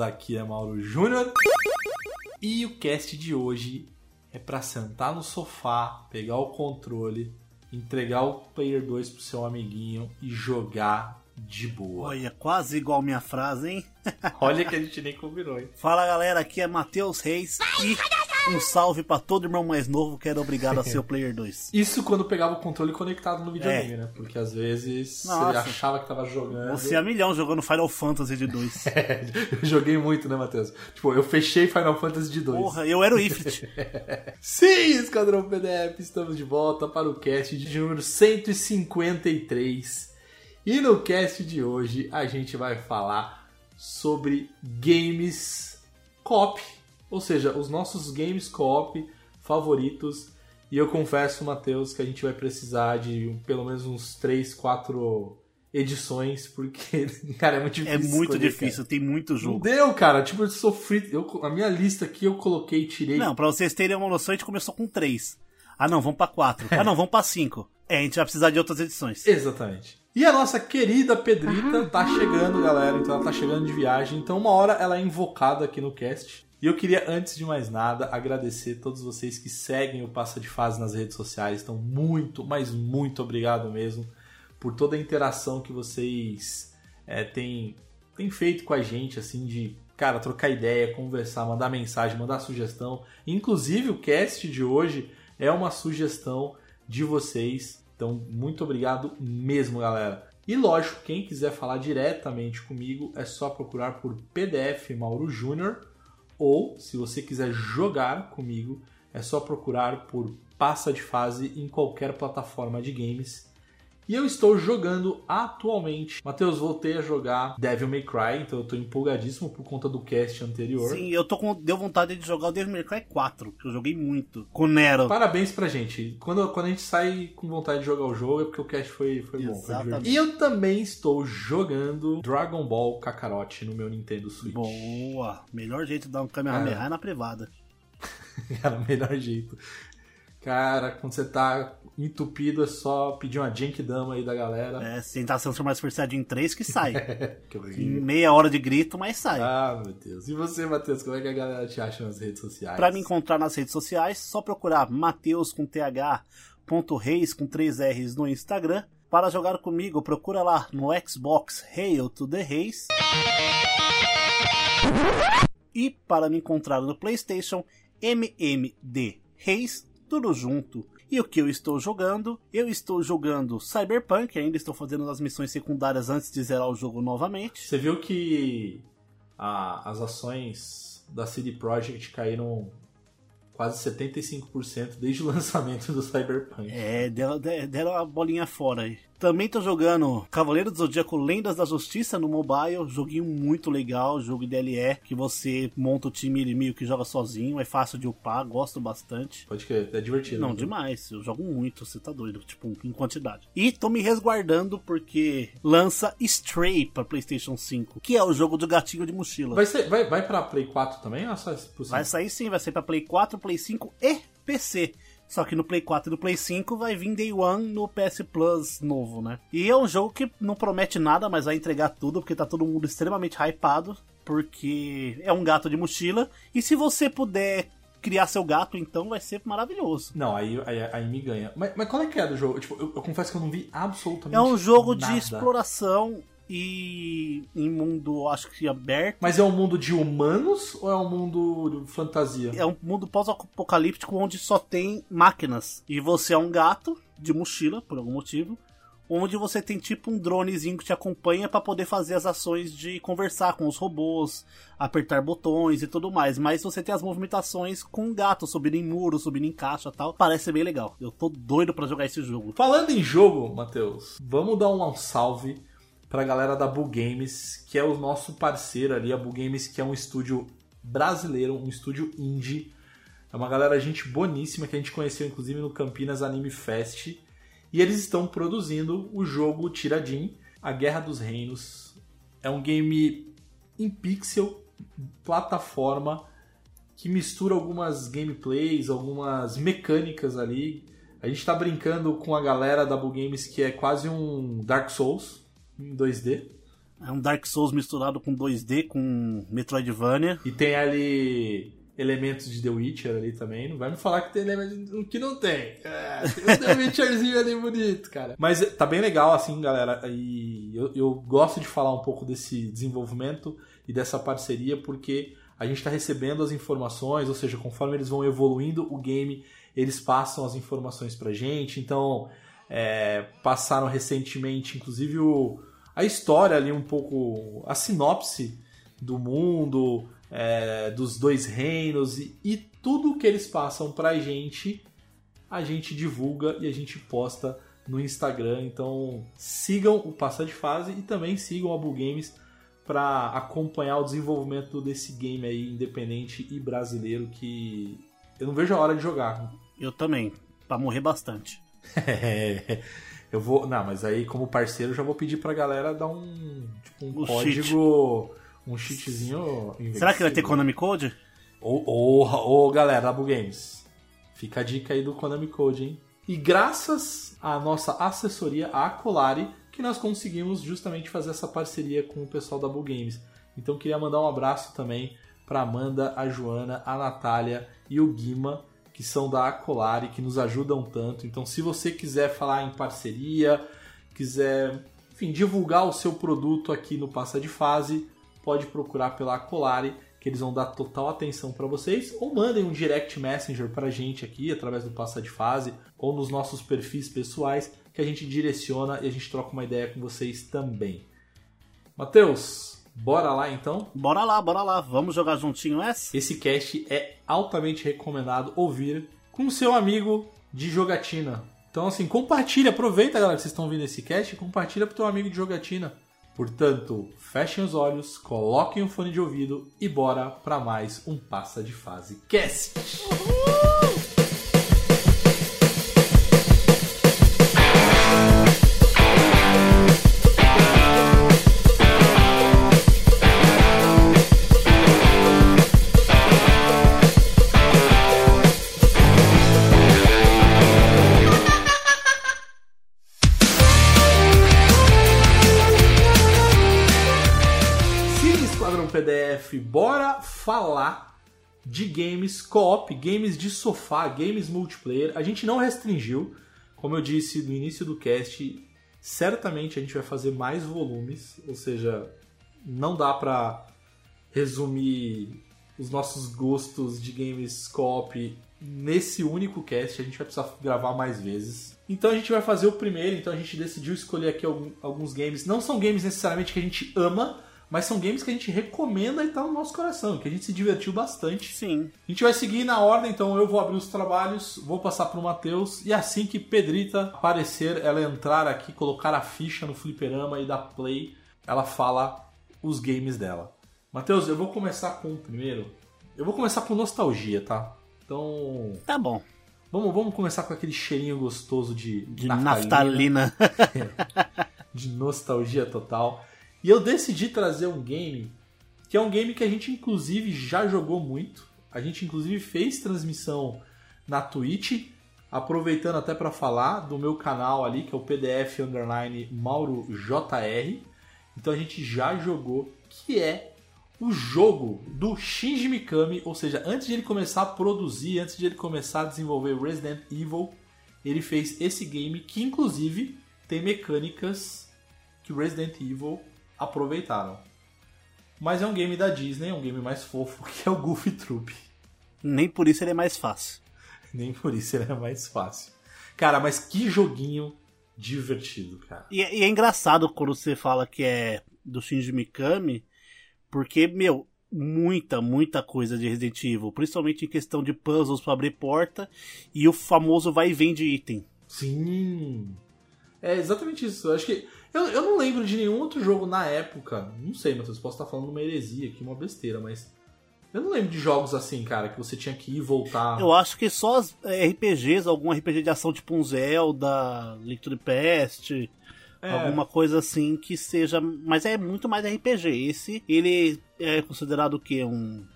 Aqui é Mauro Júnior. E o cast de hoje é para sentar no sofá, pegar o controle, entregar o Player 2 pro seu amiguinho e jogar de boa. Olha, quase igual minha frase, hein? Olha que a gente nem combinou, hein? Fala galera, aqui é Matheus Reis e um salve pra todo irmão mais novo que era obrigado a ser o Player 2. Isso quando pegava o controle conectado no videogame, É. né? Porque às vezes Nossa. você achava que tava jogando. Você é milhão jogando Final Fantasy de 2. eu joguei muito, né, Matheus? Tipo, eu fechei Final Fantasy de 2. Porra, eu era o Ifrit. Sim, Esquadrão PDF, estamos de volta para o cast de número 153. E no cast de hoje a gente vai falar sobre games co-op, ou seja, os nossos games co-op favoritos. E eu confesso, Matheus, que a gente vai precisar de um- pelo menos uns 3, 4 edições, porque, cara, é muito difícil. É muito escolher, difícil, tem muito Não jogo. deu, cara. Tipo, eu sofri. Eu, a minha lista aqui eu coloquei, tirei. Não, pra vocês terem uma noção, a gente começou com 3. Ah não, vamos pra 4. Ah não, vamos pra 5. É, a gente vai precisar de outras edições. Exatamente. E a nossa querida Pedrita tá chegando, galera. Então ela tá chegando de viagem. Então uma hora ela é invocada aqui no cast. E eu queria, antes de mais nada, agradecer a todos vocês que seguem o Passa de Fase nas redes sociais. Então, muito, mas muito obrigado mesmo por toda a interação que vocês é, têm, têm feito com a gente, assim, de, cara, trocar ideia, conversar, mandar mensagem, mandar sugestão. Inclusive, o cast de hoje é uma sugestão de vocês. Então, muito obrigado mesmo, galera. E lógico, quem quiser falar diretamente comigo é só procurar por PDF Mauro Júnior ou se você quiser jogar comigo é só procurar por Passa de Fase em qualquer plataforma de games. E eu estou jogando atualmente. Matheus, voltei a jogar Devil May Cry, então eu estou empolgadíssimo por conta do cast anterior. Sim, eu tô com. Deu vontade de jogar o Devil May Cry 4, que eu joguei muito. Com o Nero. Parabéns pra gente. Quando, quando a gente sai com vontade de jogar o jogo é porque o cast foi, foi bom. Foi Exatamente. divertido. e eu também estou jogando Dragon Ball Kakarot no meu Nintendo Switch. Boa. Melhor jeito de dar um Kamehameha Ah. é na privada. Cara, melhor jeito. Cara, quando você tá entupido é só pedir uma Genkidama aí da galera. É, se tentar transformar Super Saiyajin 3 que sai. Que meia hora de grito, mas sai. Ah, meu Deus. E você, Matheus, como é que a galera te acha nas redes sociais? Pra me encontrar nas redes sociais, só procurar Mateus com TH, ponto Reis com 3 R's no Instagram. Para jogar comigo, procura lá no Xbox Hail to the Reis. E para me encontrar no PlayStation, MMD Reis, tudo junto. E o que eu estou jogando? Eu estou jogando Cyberpunk, ainda estou fazendo as missões secundárias antes de zerar o jogo novamente. Você viu que a- as ações da CD Projekt caíram quase 75% desde o lançamento do Cyberpunk. É, deram, deram a bolinha fora aí. Também tô jogando Cavaleiro do Zodíaco Lendas da Justiça no mobile. Joguinho muito legal, jogo DLE, que você monta o time ele meio que joga sozinho, é fácil de upar, gosto bastante. Pode crer, é divertido. Não, né? demais, eu jogo muito, você tá doido, tipo, em quantidade. E tô me resguardando porque lança Stray pra PlayStation 5, que é o jogo do gatinho de mochila. Vai, ser, vai, vai pra Play 4 também ou só pro Vai sair sim, vai sair pra Play 4, Play 5 e PC. Só que no Play 4 e no Play 5 vai vir Day One no PS Plus novo, né? E é um jogo que não promete nada, mas vai entregar tudo, porque tá todo mundo extremamente hypado, porque é um gato de mochila. E se você puder criar seu gato, então vai ser maravilhoso. Não, aí, aí, aí me ganha. Mas, mas qual é que é do jogo? Tipo, eu, eu confesso que eu não vi absolutamente É um jogo nada. de exploração e em mundo, acho que aberto. Mas é um mundo de humanos ou é um mundo de fantasia? É um mundo pós-apocalíptico onde só tem máquinas. E você é um gato de mochila, por algum motivo. Onde você tem tipo um dronezinho que te acompanha para poder fazer as ações de conversar com os robôs, apertar botões e tudo mais. Mas você tem as movimentações com o gato, subindo em muro, subindo em caixa e tal. Parece bem legal. Eu tô doido para jogar esse jogo. Falando em jogo, Matheus, vamos dar um salve pra galera da Bull Games, que é o nosso parceiro ali, a Bull Games, que é um estúdio brasileiro, um estúdio indie. É uma galera gente boníssima que a gente conheceu inclusive no Campinas Anime Fest. E eles estão produzindo o jogo Tiradin, A Guerra dos Reinos. É um game em pixel, plataforma, que mistura algumas gameplays, algumas mecânicas ali. A gente tá brincando com a galera da Bull Games que é quase um Dark Souls em 2D. É um Dark Souls misturado com 2D, com Metroidvania. E tem ali elementos de The Witcher ali também. Não vai me falar que tem elementos que não tem. É, tem um The Witcherzinho ali bonito, cara. Mas tá bem legal, assim, galera. E eu, eu gosto de falar um pouco desse desenvolvimento e dessa parceria, porque a gente está recebendo as informações, ou seja, conforme eles vão evoluindo o game, eles passam as informações pra gente. Então, é, passaram recentemente, inclusive, o, a história ali, um pouco, a sinopse do mundo, é, dos dois reinos e, e tudo que eles passam pra gente, a gente divulga e a gente posta no Instagram. Então sigam o Passa de Fase e também sigam a Bull Games para acompanhar o desenvolvimento desse game aí independente e brasileiro que eu não vejo a hora de jogar. Eu também, para morrer bastante. eu vou, não, mas aí como parceiro já vou pedir pra galera dar um, tipo, um código cheat um cheatzinho. Será que vai ter Konami Code? Ô, ô, ô, galera da Games, fica a dica aí do Konami Code, hein? E graças à nossa assessoria, a Acolari, que nós conseguimos justamente fazer essa parceria com o pessoal da Bull Games. Então queria mandar um abraço também para Amanda, a Joana, a Natália e o Guima, que são da Acolari, que nos ajudam tanto. Então se você quiser falar em parceria, quiser, enfim, divulgar o seu produto aqui no Passa de Fase, pode procurar pela Colari, que eles vão dar total atenção para vocês, ou mandem um direct messenger para a gente aqui através do Passa de Fase ou nos nossos perfis pessoais que a gente direciona e a gente troca uma ideia com vocês também. Matheus, bora lá então? Bora lá, bora lá. Vamos jogar juntinho essa? Esse cast é altamente recomendado ouvir com seu amigo de jogatina. Então assim, compartilha, aproveita galera que vocês estão ouvindo esse cast, compartilha pro teu amigo de jogatina. Portanto, fechem os olhos, coloquem o fone de ouvido e bora para mais um Passa de Fase Cast. Uhul! Bora falar de games co-op, games de sofá, games multiplayer. A gente não restringiu, como eu disse no início do cast, certamente a gente vai fazer mais volumes, ou seja, não dá para resumir os nossos gostos de games co-op nesse único cast, a gente vai precisar gravar mais vezes. Então a gente vai fazer o primeiro, então a gente decidiu escolher aqui alguns games, não são games necessariamente que a gente ama, mas são games que a gente recomenda e tá no nosso coração, que a gente se divertiu bastante. Sim. A gente vai seguir na ordem, então eu vou abrir os trabalhos, vou passar pro Matheus, e assim que Pedrita aparecer, ela entrar aqui, colocar a ficha no fliperama e dar play, ela fala os games dela. Matheus, eu vou começar com o primeiro. Eu vou começar com nostalgia, tá? Então. Tá bom. Vamos, vamos começar com aquele cheirinho gostoso de, de naftalina. naftalina. de nostalgia total. E eu decidi trazer um game que é um game que a gente inclusive já jogou muito. A gente inclusive fez transmissão na Twitch, aproveitando até para falar do meu canal ali, que é o PDF underline Mauro JR. Então a gente já jogou, que é o jogo do Shinji Mikami, ou seja, antes de ele começar a produzir, antes de ele começar a desenvolver Resident Evil, ele fez esse game que inclusive tem mecânicas que Resident Evil aproveitaram. Mas é um game da Disney, é um game mais fofo que é o Goofy Troop. Nem por isso ele é mais fácil. Nem por isso ele é mais fácil. Cara, mas que joguinho divertido, cara. E, é, e é engraçado quando você fala que é do Shinji Mikami, porque, meu, muita, muita coisa de Resident Evil, principalmente em questão de puzzles para abrir porta e o famoso vai e vem de item. Sim. É exatamente isso. Eu acho que eu, eu não lembro de nenhum outro jogo na época. Não sei, Matheus, posso estar falando uma heresia aqui, uma besteira, mas. Eu não lembro de jogos assim, cara, que você tinha que ir e voltar. Eu acho que só RPGs, algum RPG de ação tipo um Zelda, Link to the Past, é. alguma coisa assim que seja. Mas é muito mais RPG. Esse, ele é considerado o quê? Um.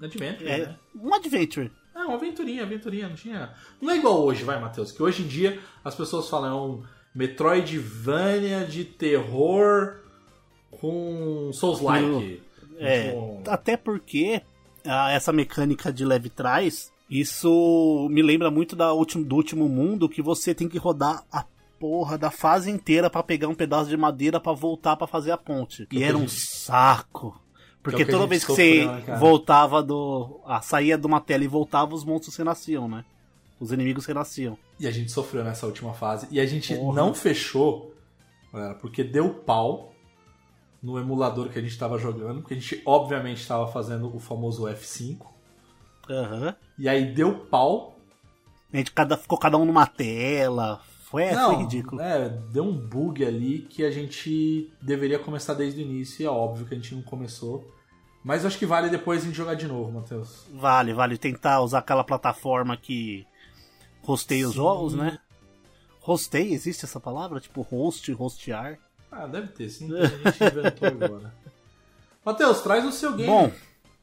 adventure, é, né? Um adventure. É, uma aventurinha, aventurinha, não tinha. Não é igual hoje, vai, Matheus, que hoje em dia as pessoas falam é um Metroidvania de terror com Souls-like. É, Com- até porque ah, essa mecânica de leve trás, isso me lembra muito da último, do último mundo que você tem que rodar a porra da fase inteira pra pegar um pedaço de madeira pra voltar pra fazer a ponte. Que E é era que um gente- saco. Porque que que toda gente vez que você né, voltava do. Ah, saía de uma tela e voltava, os monstros renasciam, né? Os inimigos renasciam. E a gente sofreu nessa última fase. E a gente Porra. não fechou, galera, porque deu pau no emulador que a gente tava jogando. Porque a gente, obviamente, tava fazendo o famoso F5. Aham. E aí deu pau. A gente cada, ficou cada um numa tela. Foi, não, foi ridículo. É, deu um bug ali que a gente deveria começar desde o início. E é óbvio que a gente não começou. Mas acho que vale depois a gente jogar de novo, Matheus. Vale, vale tentar usar aquela plataforma que hosteia os jogos, né? Hosteia, existe essa palavra? Tipo host, hostear? Ah, deve ter, sim. A gente inventou agora. Matheus, traz o seu game. Bom,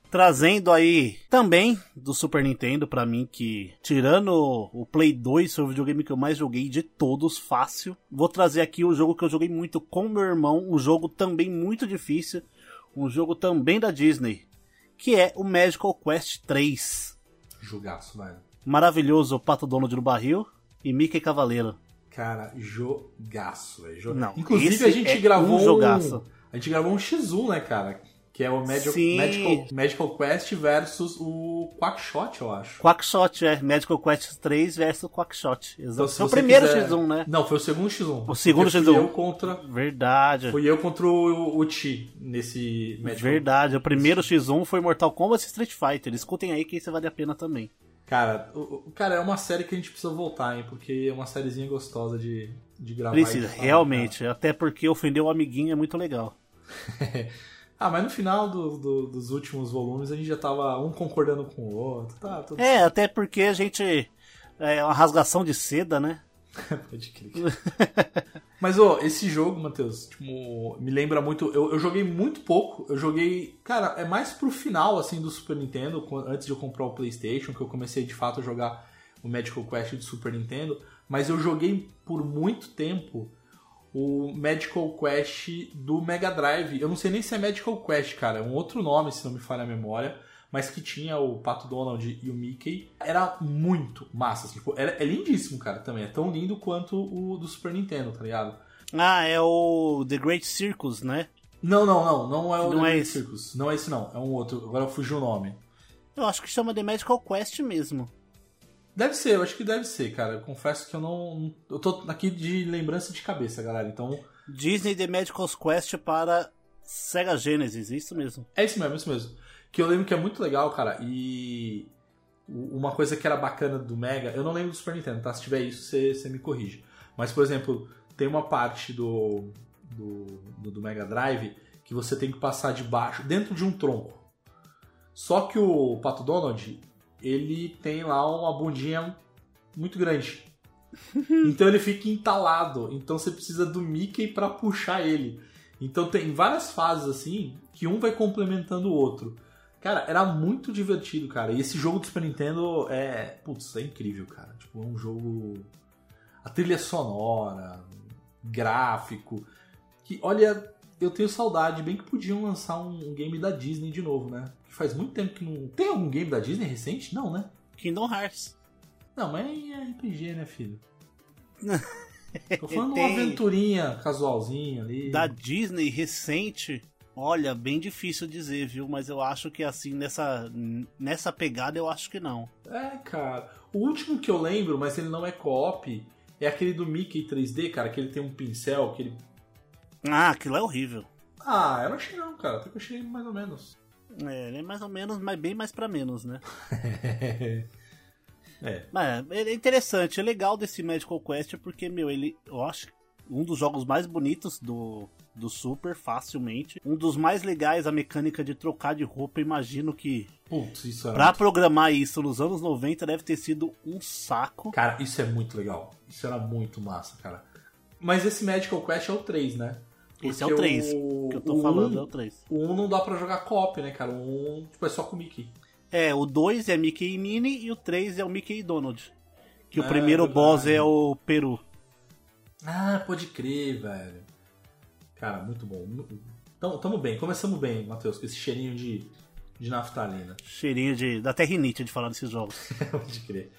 trazendo aí também do Super Nintendo pra mim que tirando o Play 2 foi o videogame que eu mais joguei de todos, fácil. Vou trazer aqui o jogo que eu joguei muito com meu irmão, um jogo também muito difícil, um jogo também da Disney, que é o Magical Quest 3. Jogaço, velho. Maravilhoso Pato Donald no barril e Mickey Cavaleiro. Cara, jogaço, velho. Não, Inclusive a gente é gravou um jogaço. A gente gravou um X1, né, cara? Que é o Magical. Magical, Magical Quest versus o Quackshot, eu acho. Quackshot, é. Magical Quest 3 versus Quackshot. Exato. Então, foi o primeiro quiser- X1, né? Não, foi o segundo X1. O segundo Porque X1. Fui eu contra, Verdade. fui eu contra o, o Chi nesse Magical Verdade. O primeiro X1 foi Mortal Kombat e Street Fighter. Escutem aí que isso vale a pena também. Cara, o, cara, é uma série que a gente precisa voltar, hein? Porque é uma sériezinha gostosa de, de gravar. Precisa, falar, realmente. Até porque ofender o amiguinho é muito legal. cara. ah, mas no final do- do- dos últimos volumes a gente já tava um concordando com o outro. Tá, tudo É, até porque a gente. É uma rasgação de seda, né? Pode crer. Mas, ó, esse jogo, Matheus, tipo, me lembra muito. Eu, eu joguei muito pouco. Eu joguei. Cara, é mais pro final, assim, do Super Nintendo, antes de eu comprar o PlayStation, que eu comecei de fato a jogar o Magical Quest do Super Nintendo. Mas eu joguei por muito tempo o Magical Quest do Mega Drive. Eu não sei nem se é Magical Quest, cara. É um outro nome, se não me falha a memória. Mas que tinha o Pato Donald e o Mickey. Era muito massa. assim, tipo, era, é lindíssimo, cara, também. É tão lindo quanto o do Super Nintendo, tá ligado? Ah, é o The Great Circus, né? Não, não, não. Não é o Não The é Great. Circus. Não é esse, não. É um outro. Agora fugiu o nome. Eu acho que chama The Magical Quest mesmo. Deve ser, eu acho que deve ser, cara. Eu confesso que eu não. Eu tô aqui de lembrança de cabeça, galera. Então. Disney The Magical Quest para Sega Genesis, isso mesmo. É isso mesmo, é isso mesmo. Que eu lembro que é muito legal, cara. E. Uma coisa que era bacana do Mega. Eu não lembro do Super Nintendo, tá? Se tiver isso, você, você me corrige. Mas, por exemplo, tem uma parte do, do, do, Mega Drive que você tem que passar debaixo, dentro de um tronco. Só que o Pato Donald, ele tem lá uma bundinha muito grande. Então ele fica entalado. Então você precisa do Mickey pra puxar ele. Então tem várias fases assim que um vai complementando o outro. Cara, era muito divertido, cara. E esse jogo do Super Nintendo é. Putz, é incrível, cara. Tipo, é um jogo. A trilha sonora, gráfico. Que, olha, eu tenho saudade. Bem que podiam lançar um, game da Disney de novo, né? Que faz muito tempo que não. Tem algum game da Disney recente? Não, né? Kingdom Hearts. Não, mas é RPG, né, filho? Tô falando Tem. uma aventurinha casualzinha ali. Da Disney recente, olha, bem difícil dizer, viu? Mas eu acho que assim, nessa, nessa pegada, eu acho que não. É, cara. O último que eu lembro, mas ele não é co-op, é aquele do Mickey 3D, cara, que ele tem um pincel, que ele. Ah, aquilo é horrível. Ah, eu não achei não, cara. Até que eu achei mais ou menos. É, ele é mais ou menos, mas bem mais pra menos, né? é. Mas é interessante, é legal desse Magical Quest porque, meu, ele, eu acho um dos jogos mais bonitos do, do Super, facilmente. Um dos mais legais, a mecânica de trocar de roupa. Imagino que Putz, isso era. pra programar isso nos anos 90 deve ter sido um saco. Cara, isso é muito legal. Isso era muito massa, cara. Mas esse Magical Quest é o 3, né? Esse é Porque o 3 o- que eu tô o falando, um- é o 3. O 1 não dá pra jogar co-op, né, cara? O 1 tipo, é só com o Mickey. É, o 2 é Mickey e Minnie e o 3 é o Mickey e Donald. Que o É, primeiro verdade. boss é o Peru. Ah, pode crer, velho. Cara, muito bom. Então, tamo bem, começamos bem, Matheus, com esse cheirinho de, de naftalina. Cheirinho de, da terrinite de falar desses jogos. Pode crer.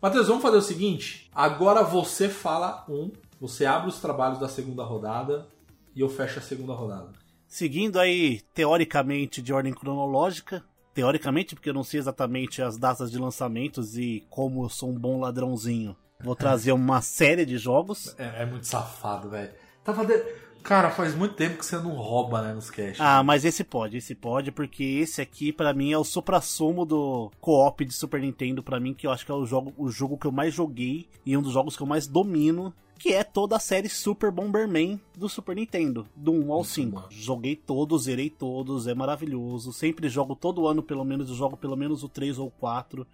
Matheus, vamos fazer o seguinte. Agora você fala um, você abre os trabalhos da segunda rodada e eu fecho a segunda rodada. Seguindo aí, teoricamente, de ordem cronológica. Teoricamente, porque eu não sei exatamente as datas de lançamentos e como eu sou um bom ladrãozinho. Vou trazer uma série de jogos. É, é muito safado, velho. Tava de... Cara, faz muito tempo que você não rouba, né, nos cash. Ah, mas esse pode, esse pode, porque esse aqui, pra mim, é o supra-sumo do co-op de Super Nintendo, pra mim, que eu acho que é o jogo, o jogo que eu mais joguei e um dos jogos que eu mais domino, que é toda a série Super Bomberman do Super Nintendo, do 1 ao 5. Joguei todos, zerei todos, é maravilhoso. Sempre jogo todo ano, pelo menos, eu jogo pelo menos o 3 ou 4,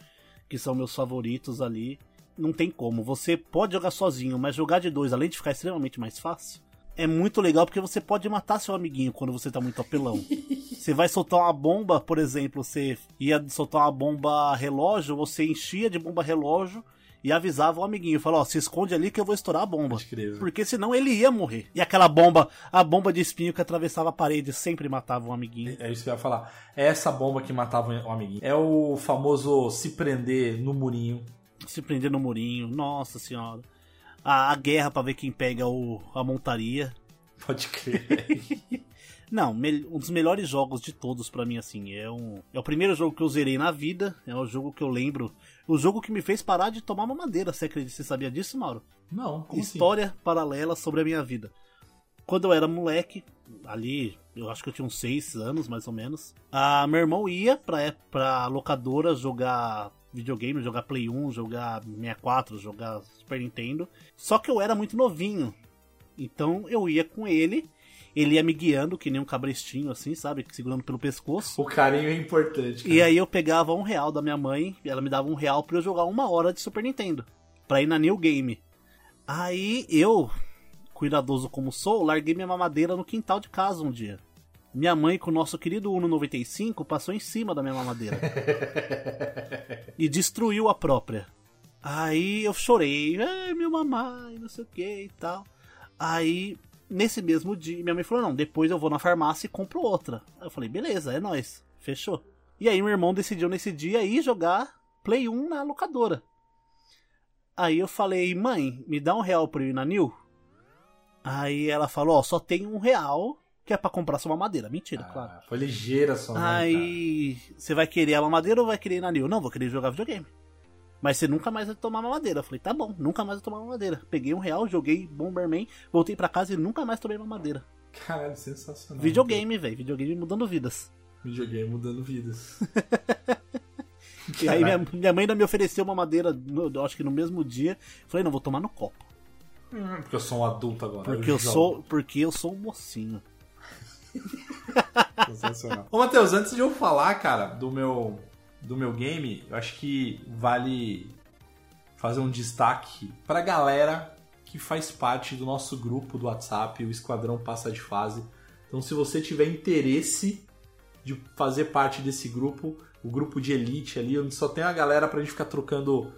que são meus favoritos ali. Não tem como. Você pode jogar sozinho, mas jogar de dois, além de ficar extremamente mais fácil, é muito legal porque você pode matar seu amiguinho quando você tá muito apelão. você vai soltar uma bomba, por exemplo, você ia soltar uma bomba relógio, você enchia de bomba relógio e avisava o amiguinho, falava, ó, se esconde ali que eu vou estourar a bomba. Porque senão ele ia morrer. E aquela bomba, a bomba de espinho que atravessava a parede sempre matava um amiguinho. É isso que eu ia falar. É essa bomba que matava o amiguinho. É o famoso se prender no murinho. Se prender no murinho, nossa senhora a, a guerra para ver quem pega o, a montaria. Pode crer. Não, um dos melhores jogos de todos para mim, assim. É, um, é o primeiro jogo que eu zerei na vida. É o jogo que eu lembro. O jogo que me fez parar de tomar uma madeira. Você acredita? Você sabia disso, Mauro? Não, como História assim? paralela sobre a minha vida. Quando eu era moleque, ali, eu acho que eu tinha uns 6 anos, mais ou menos. A, meu irmão ia pra, pra locadora jogar videogame, jogar Play 1, jogar 64, jogar Super Nintendo. Só que eu era muito novinho. Então eu ia com ele, ele ia me guiando, que nem um cabrestinho, assim, sabe? Segurando pelo pescoço. O carinho é importante. Cara. E aí eu pegava um real da minha mãe, ela me dava um real pra eu jogar uma hora de Super Nintendo. Pra ir na New Game. Aí eu, cuidadoso como sou, larguei minha mamadeira no quintal de casa um dia. Minha mãe, com o nosso querido Uno 95, passou em cima da minha mamadeira. e destruiu a própria. Aí eu chorei, ai meu mamãe, não sei o que e tal. Aí, nesse mesmo dia, minha mãe falou: não, depois eu vou na farmácia e compro outra. Aí eu falei: beleza, é nós, fechou. E aí, meu irmão decidiu nesse dia ir jogar Play 1 na locadora. Aí eu falei: mãe, me dá um real pra eu ir na New? Aí ela falou: ó, só tem um real que é pra comprar sua mamadeira. Mentira, ah, claro. Foi ligeira só. Aí você vai querer a mamadeira ou vai querer ir na New? Não, vou querer jogar videogame. Mas você nunca mais vai tomar mamadeira. Eu falei, tá bom, nunca mais vou tomar mamadeira. Peguei um real, joguei Bomberman, voltei pra casa e nunca mais tomei mamadeira. Caralho, sensacional. Videogame, velho. Videogame mudando vidas. Videogame mudando vidas. e aí minha, minha, mãe ainda me ofereceu uma madeira, no, acho que no mesmo dia. Falei, não, vou tomar no copo. Hum, porque eu sou um adulto agora. Porque eu, eu sou, porque eu sou um mocinho. Sensacional. Ô, Matheus, antes de eu falar, cara, do meu, do meu game, eu acho que vale fazer um destaque pra galera que faz parte do nosso grupo do WhatsApp, o Esquadrão Passa de Fase. Então, se você tiver interesse de fazer parte desse grupo, o grupo de elite ali, onde só tem a galera pra gente ficar trocando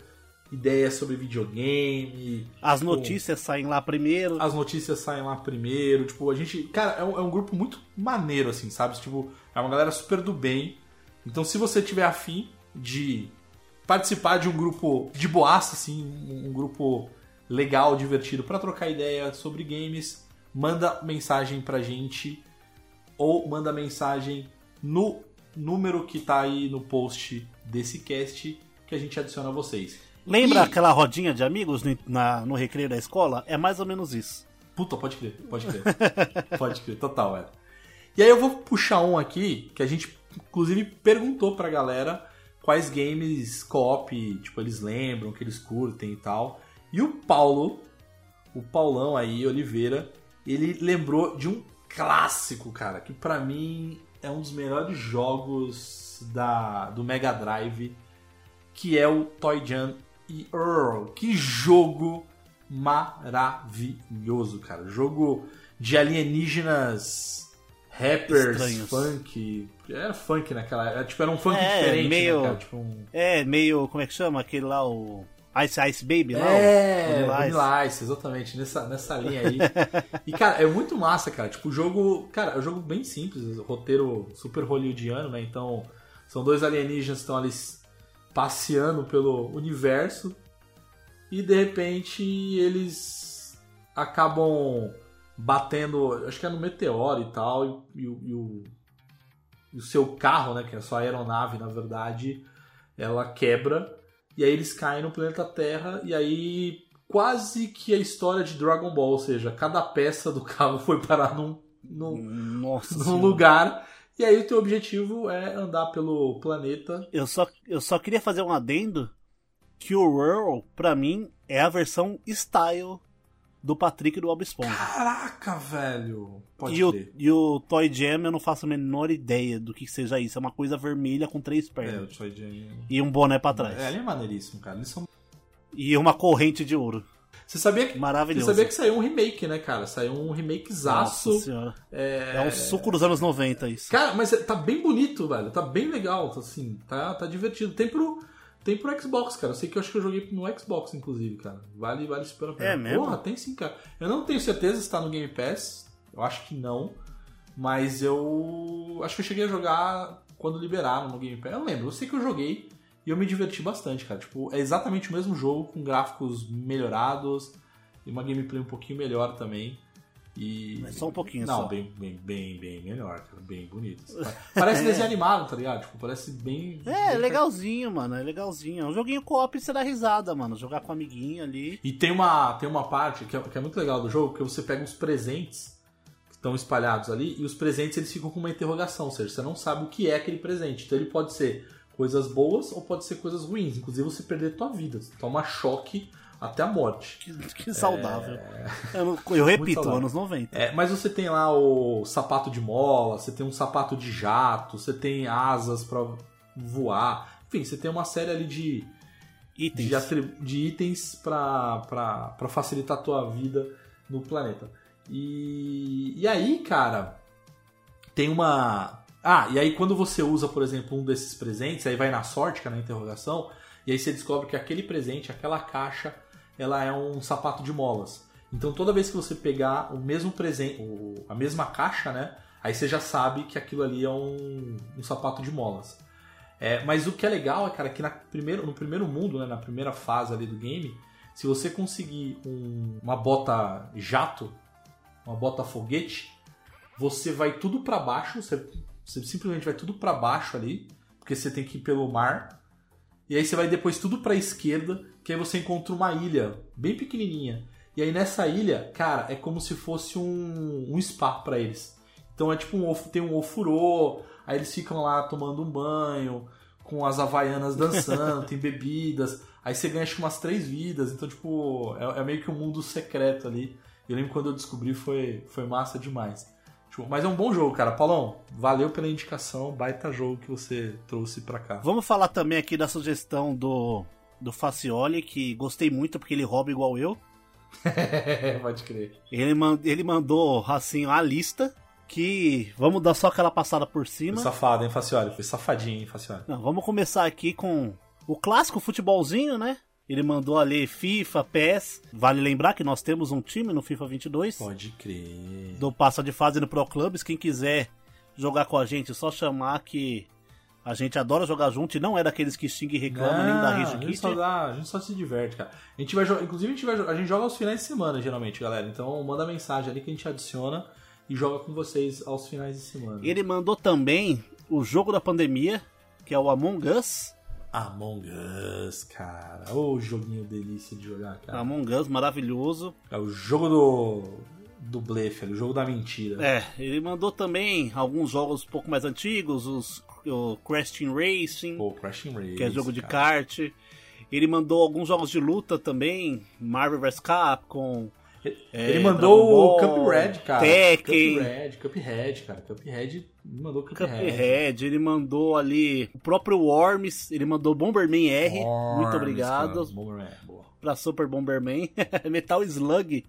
ideias sobre videogame. As tipo, notícias saem lá primeiro. As notícias saem lá primeiro. Tipo, a gente. Cara, é um, é um, grupo muito maneiro, assim, sabe? Tipo, é uma galera super do bem. Então, se você tiver afim de participar de um grupo de boaça, assim, um, um grupo legal, divertido, para trocar ideia sobre games, manda mensagem pra gente ou manda mensagem no número que tá aí no post desse cast que a gente adiciona vocês. Lembra e... aquela rodinha de amigos no, na, no recreio da escola? É mais ou menos isso. Puta, pode crer, pode crer. pode crer, total, é. E aí eu vou puxar um aqui que a gente, inclusive, perguntou pra galera quais games co-op, tipo, eles lembram, que eles curtem e tal. E o Paulo, o Paulão aí, Oliveira, ele lembrou de um clássico, cara, que para mim é um dos melhores jogos da, do Mega Drive, que é o Toy Jam e Earl. Que jogo maravilhoso, cara. Jogo de alienígenas rappers, Estranhos. funk. Era funk naquela. Era, tipo, era um funk é, diferente, meio, né, Tipo um... É, meio. Como é que chama? Aquele lá, o. Ice Ice Baby, não? É, Vanilla Ice, exatamente, nessa, nessa linha aí. e, cara, é muito massa, cara. Tipo, o jogo. Cara, é um jogo bem simples, roteiro super hollywoodiano, né? Então, são dois alienígenas que estão ali passeando pelo universo. E de repente eles acabam batendo. Acho que é no meteoro e tal. E, e, e o, e o seu carro, né? Que é a sua aeronave, na verdade, ela quebra e aí eles caem no planeta Terra e aí quase que a história de Dragon Ball, ou seja, cada peça do carro foi parar num, num, Nossa num lugar. E aí o teu objetivo é andar pelo planeta. Eu só, eu só queria fazer um adendo que o Whirl, pra mim, é a versão style do Patrick do Bob Esponja. Caraca, velho! Pode e, o, e o Toy Jam eu não faço a menor ideia do que seja isso. É uma coisa vermelha com três É, pernas. o Toy Jam. E um boné pra trás. É, ele é maneiríssimo, cara. Eles são... E uma corrente de ouro. Você sabia que. Maravilhoso. Você sabia que saiu um remake, né, cara? Saiu um remakezaço. Nossa senhora. É... É um suco dos anos 90 isso. Cara, mas tá bem bonito, velho. Tá bem legal, assim. Tá, tá divertido. Tem pro, tem pro Xbox, cara. Eu sei que eu acho que eu joguei no Xbox, inclusive, cara. Vale, vale super a pena. É mesmo? Porra, tem sim, cara. Eu não tenho certeza se tá no Game Pass. Eu acho que não. Mas eu. Acho que eu cheguei a jogar quando liberaram no Game Pass. Eu lembro. Eu sei que eu joguei e eu me diverti bastante, cara. Tipo, é exatamente o mesmo jogo, com gráficos melhorados e uma gameplay um pouquinho melhor também. E... Mas só um pouquinho Não, só. bem, bem, bem, bem melhor, cara. Bem bonito. Parece desenho animado, tá ligado? Tipo, parece bem. É, bem legalzinho, mano. É legalzinho. É um joguinho co-op e você dá risada, mano. Jogar com um amiguinho ali. E tem uma, tem uma parte que é, que é muito legal do jogo, que você pega os presentes que estão espalhados ali, e os presentes eles ficam com uma interrogação, ou seja, você não sabe o que é aquele presente. Então ele pode ser coisas boas ou pode ser coisas ruins. Inclusive você perder tua vida, você toma choque até a morte. Que, que saudável. Eu, não- eu repito, anos 90. É, mas você tem lá o sapato de mola, você tem um sapato de jato, você tem asas pra voar. Enfim, você tem uma série ali de, Itens. de, atri- de itens pra facilitar a tua vida no planeta. E, e aí, cara, tem uma. Ah, e aí quando você usa, por exemplo, um desses presentes, aí vai na sorte, que é na interrogação, e aí você descobre que aquele presente, aquela caixa, ela é um sapato de molas. Então toda vez que você pegar o mesmo presente, a mesma caixa, né? Aí você já sabe que aquilo ali é um, um sapato de molas. É, mas o que é legal é, cara, que na primeiro, no primeiro mundo, né, na primeira fase ali do game, se você conseguir um- uma bota jato, uma bota foguete, você vai tudo pra baixo, você, você simplesmente vai tudo pra baixo ali, porque você tem que ir pelo mar. E aí você vai depois tudo pra esquerda, que aí você encontra uma ilha bem pequenininha. E aí nessa ilha, cara, é como se fosse um, um spa pra eles. Então é tipo um tem um ofurô, aí eles ficam lá tomando um banho, com as havaianas dançando, tem bebidas. Aí você ganha acho umas três vidas, então tipo, é, é meio que um mundo secreto ali. Eu lembro quando eu descobri foi, foi massa demais. Mas é um bom jogo, cara. Paulão, valeu pela indicação, baita jogo que você trouxe pra cá. Vamos falar também aqui da sugestão do, do Facioli, que gostei muito porque ele rouba igual eu. Pode crer. Ele, man- ele mandou assim a lista que vamos dar só aquela passada por Foi cima. safado, hein, Facioli? Foi safadinho, hein, Facioli? Não, vamos começar aqui com o clássico futebolzinho, né? Ele mandou ali FIFA, PES. Vale lembrar que nós temos um time no FIFA 22 Pode crer. do Passa de Fase no Pro Clubs. Quem quiser jogar com a gente, é só chamar que a gente adora jogar junto e não é daqueles que xinga e reclama nem da Rage a gente, Kit. só dá, a gente só se diverte, cara. A gente vai jogar, inclusive a gente, vai, a gente joga aos finais de semana, geralmente, galera. Então manda mensagem ali que a gente adiciona e joga com vocês aos finais de semana. Ele mandou também o jogo da pandemia, que é o Among Us. Among Us, cara. Ô, joguinho delícia de jogar, cara. Among Us, maravilhoso. É o jogo do, do blefe, ali, o jogo da mentira. É, ele mandou também alguns jogos um pouco mais antigos, os, o Crash Team Racing, Pô, Crashing Race. que é jogo de cara. kart. Ele mandou alguns jogos de luta também, Marvel vs Capcom. Ele É, mandou o Cuphead, cara. Tekken. Cuphead, Cuphead, cara. Cuphead mandou Cuphead. Cuphead, ele mandou ali o próprio Worms, ele mandou Bomberman R, muito Worms, obrigado cara. Bomberman, boa. pra Super Bomberman. Metal Slug,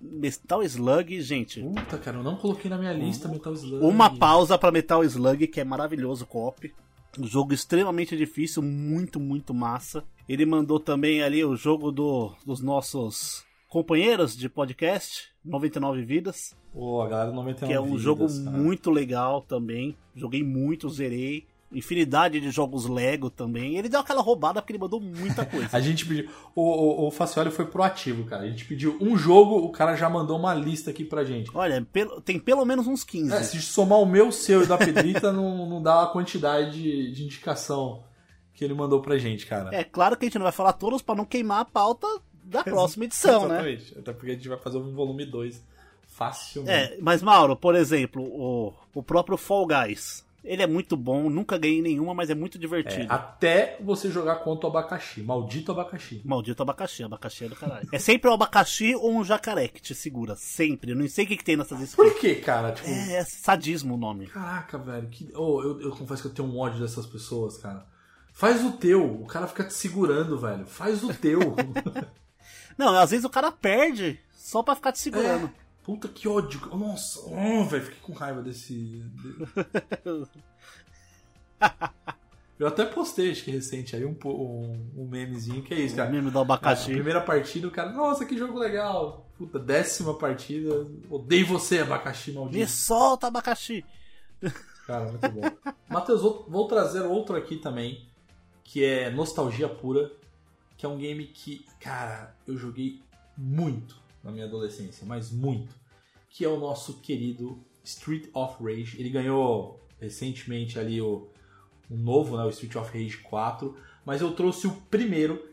Metal Slug, gente. Puta, cara, eu não coloquei na minha lista Metal Slug. Uma pausa pra Metal Slug, que é maravilhoso co-op. Um jogo extremamente difícil, muito, muito massa. Ele mandou também ali o jogo do, dos nossos companheiros de podcast, 99 Vidas. Pô, a galera do 99 Que é um Vidas, jogo cara. muito legal também. Joguei muito, zerei. Infinidade de jogos Lego também. Ele deu aquela roubada porque ele mandou muita coisa. A gente pediu. O, o, o Facioli foi proativo, cara. A gente pediu um jogo, o cara já mandou uma lista aqui pra gente. Olha, tem pelo menos uns 15. É, se somar o meu, o seu e da Pedrita, não, não dá a quantidade de, de indicação que ele mandou pra gente, cara. É claro que a gente não vai falar todos pra não queimar a pauta da próxima edição, né? Exatamente. Até porque a gente vai fazer um volume 2 facilmente. É, mas Mauro, por exemplo, o, o próprio Fall Guys. Ele é muito bom, nunca ganhei nenhuma, mas é muito É, divertido. até você jogar contra o abacaxi. Maldito abacaxi. Maldito abacaxi, abacaxi é do caralho. é sempre o abacaxi ou um jacaré que te segura, sempre. Eu não sei o que, que tem nessas skins. Por que, cara? Tipo, É sadismo o nome. Caraca, velho. Que... Oh, eu, eu confesso que eu tenho um ódio dessas pessoas, cara. Faz o teu. O cara fica te segurando, velho. Faz o teu. Não, às vezes o cara perde só pra ficar te segurando. É. Puta que ódio. Nossa, oh, velho. Fiquei com raiva desse. Eu até postei, acho que recente aí, um, um, um memezinho que é isso, O cara. meme do Ah, abacaxi. primeira partida, o cara, nossa, que jogo legal. Puta, décima partida, odeio você, abacaxi Me maldito. solta, abacaxi. Cara, muito bom. Matheus, vou, vou trazer outro aqui também, que é Nostalgia Pura, que é um game que, cara, eu joguei muito na minha adolescência, mas muito. Que é o nosso querido Street of Rage. Ele ganhou recentemente ali o, novo, né, o Street of Rage 4, mas eu trouxe o primeiro.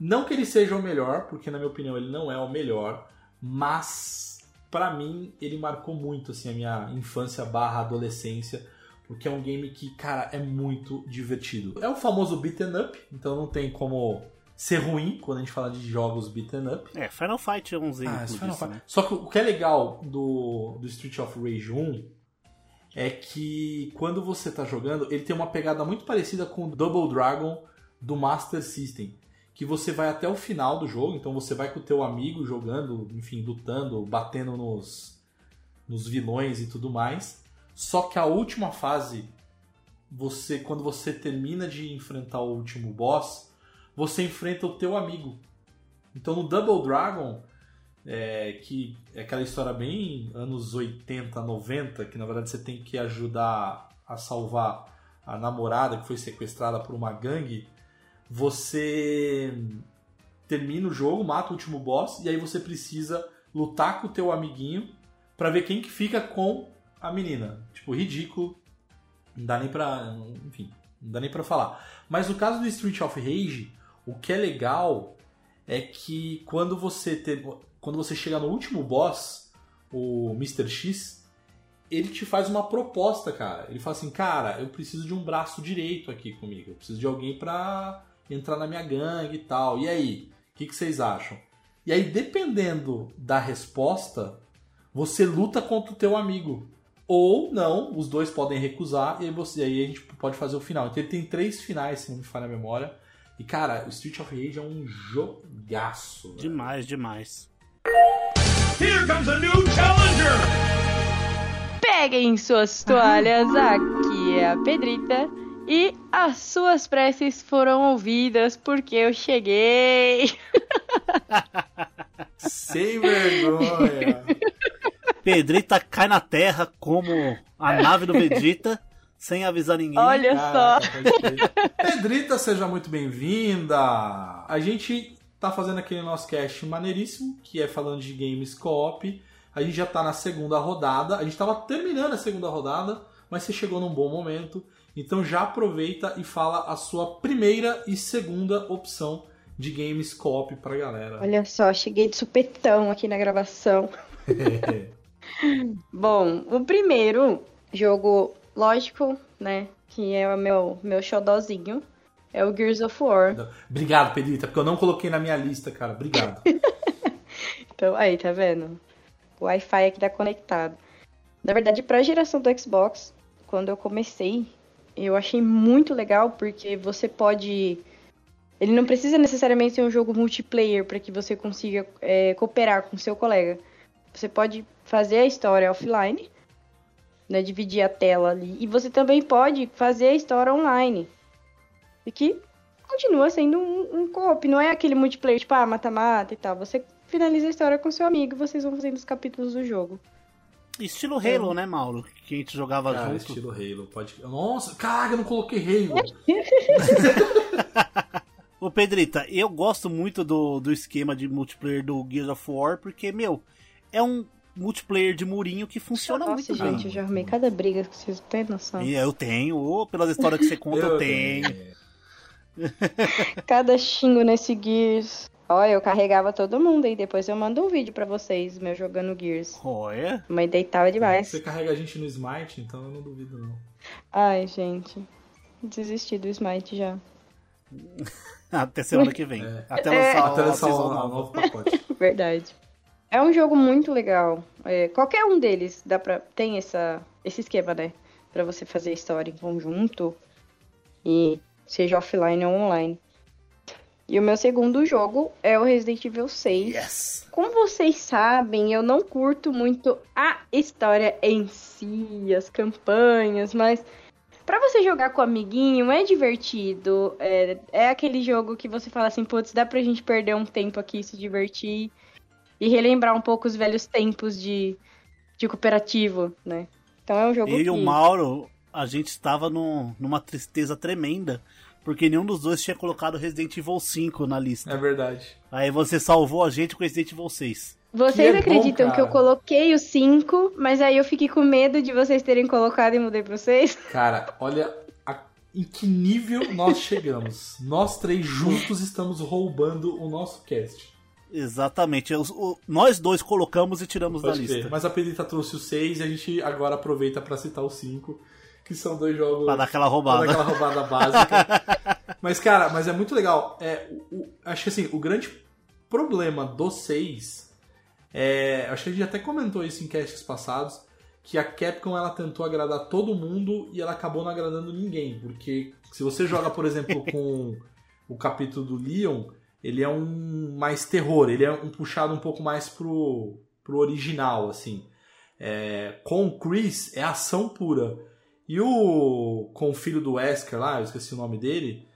Não que ele seja o melhor, porque na minha opinião ele não é o melhor, mas pra mim ele marcou muito assim a minha infância barra adolescência, porque é um game que, cara, é muito divertido. É o famoso beaten up, então não tem como ser ruim quando a gente fala de jogos beaten up. É, Final Fight é um exemplo Ah, Final disso, né? Só que o que é legal do, do Street of Rage 1 é que quando você tá jogando, ele tem uma pegada muito parecida com o Double Dragon do Master System. Que você vai até o final do jogo, então você vai com o teu amigo jogando, enfim, lutando, batendo nos, nos vilões e tudo mais. Só que a última fase, você quando você termina de enfrentar o último boss, você enfrenta o teu amigo. Então no Double Dragon, é, que é aquela história bem anos 80, 90, que na verdade você tem que ajudar a salvar a namorada que foi sequestrada por uma gangue, você termina o jogo, mata o último boss e aí você precisa lutar com o teu amiguinho pra ver quem que fica com a menina. Tipo, ridículo. Não dá nem pra. Enfim, não dá nem pra falar. Mas no caso do Street of Rage, o que é legal é que quando você ter, quando você chega no último boss, o Mr. X, ele te faz uma proposta, cara. Ele fala assim, cara, eu preciso de um braço direito aqui comigo. Eu preciso de alguém pra entrar na minha gangue e tal. E aí, o que, que vocês acham? E aí, dependendo da resposta, você luta contra o teu amigo. Ou não, os dois podem recusar e aí, você, aí a gente pode fazer o final. Então ele tem três finais, se não me falha a memória. E cara, o Street of Rage é um jogaço. velho. Demais, demais. Here comes a new challenger! Peguem suas toalhas, aqui é a Pedrita. E as suas preces foram ouvidas porque eu cheguei. Sem vergonha. Pedrita cai na terra como a nave do Vegeta, sem avisar ninguém. Olha só. Caraca. Pedrita, seja muito bem-vinda. A gente tá fazendo aquele nosso cast maneiríssimo, que é falando de games co-op. A gente já tá na segunda rodada. A gente tava terminando a segunda rodada, mas você chegou num bom momento. Então já aproveita e fala a sua primeira e segunda opção de games co-op pra galera. Olha só, cheguei de supetão aqui na gravação. Bom, o primeiro jogo, lógico, né? Que é o meu, meu xodózinho. É o Gears of War. Obrigado, Pedrita, porque eu não coloquei na minha lista, cara. Obrigado. Então, aí, tá vendo? O Wi-Fi aqui tá conectado. Na verdade, pra geração do Xbox, quando eu comecei, eu achei muito legal porque você pode. Ele não precisa necessariamente ser um jogo multiplayer para que você consiga é, cooperar com seu colega. Você pode fazer a história offline, né, dividir a tela ali, e você também pode fazer a história online. E que continua sendo um, um co-op, não é aquele multiplayer tipo, ah, mata-mata e tal. Você finaliza a história com seu amigo e vocês vão fazendo os capítulos do jogo. Estilo Halo, né, Mauro? Que a gente jogava Cara, junto. estilo Halo. Pode... Nossa, caraca, eu não coloquei Halo. Ô Pedrita, eu gosto muito do, do esquema de multiplayer do Gears of War, porque, meu, é um multiplayer de murinho que funciona Nossa, muito gente, bem. eu já arrumei cada briga que vocês têm noção. E eu tenho, ô, pelas histórias que você conta, eu, tenho. Cada xingo nesse Gears. Olha, eu carregava todo mundo aí. Depois eu mando um vídeo pra vocês, meu jogando Gears. Olha, Mãe deitava demais. Você carrega a gente no Smite, então eu não duvido não. Ai, gente. Desisti do Smite já. até semana que vem. É. Até É. lançar Até a lançar nova. novo pacote. Verdade. É um jogo muito legal. É, qualquer um deles dá pra, tem essa, esse esquema, né? Pra você fazer história em conjunto. E seja offline ou online. E o meu segundo jogo é o Resident Evil 6. Yes! Como vocês sabem, eu não curto muito a história em si, as campanhas, mas pra você jogar com o amiguinho é divertido. É, é aquele jogo que você fala assim, putz, dá pra gente perder um tempo aqui e se divertir e relembrar um pouco os velhos tempos de, de cooperativo, né? Então é um jogo Eu que... e o Mauro, a gente estava num- numa tristeza tremenda, porque nenhum dos dois tinha colocado Resident Evil 5 na lista. É verdade. Aí você salvou a gente com Resident Evil 6. Vocês Que é bom, acreditam que eu coloquei o 5, mas aí eu fiquei com medo de vocês terem colocado e mudei pra vocês? Cara, olha a- em que nível nós chegamos. Nós três juntos estamos roubando o nosso cast. Exatamente. Os- o- nós dois colocamos e tiramos da Pode lista. crer. Mas a Pedrita trouxe o 6 e a gente agora aproveita pra citar o 5, que são dois jogos. Pra dar aquela Pra roubada. dar aquela roubada básica. mas, cara, mas é muito legal. É, o- o- acho que assim, o grande problema do 6 é. Acho que a gente até comentou isso em casts passados. Que a Capcom ela tentou agradar todo mundo e ela acabou não agradando ninguém. Porque se você joga, por exemplo, com o capítulo do Leon, ele é um mais terror, ele é um puxado um pouco mais pro, pro original, assim. É, com o Chris é ação pura. E o. com o filho do Wesker lá, eu esqueci o nome dele.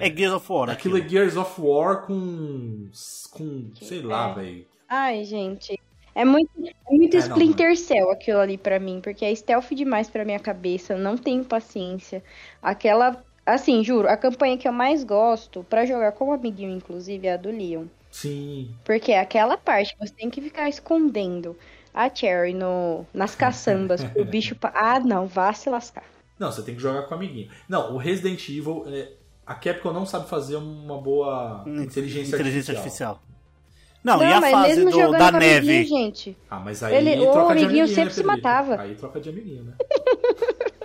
É Gears of War. Aquilo é Gears of War com. com. sei lá, É. velho. Ai, gente. É muito, é muito É, não, Splinter Cell aquilo ali pra mim, porque é stealth demais pra minha cabeça, não tenho paciência. Aquela, assim, juro, a campanha que eu mais gosto pra jogar com o amiguinho, inclusive, é a do Leon. Sim. Porque é aquela parte que você tem que ficar escondendo a Cherry no, nas caçambas pro bicho. Pa... Ah, não, vá se lascar. Não, você tem que jogar com o amiguinho. Não, o Resident Evil. é, a Capcom não sabe fazer uma boa inteligência, Inteligência artificial. artificial. Não, e a mas fase mesmo do, da o neve? gente. Ah, mas aí Ele- o troca de amiguinho amiguinho, sempre né, se matava. Aí troca de amiguinho, né?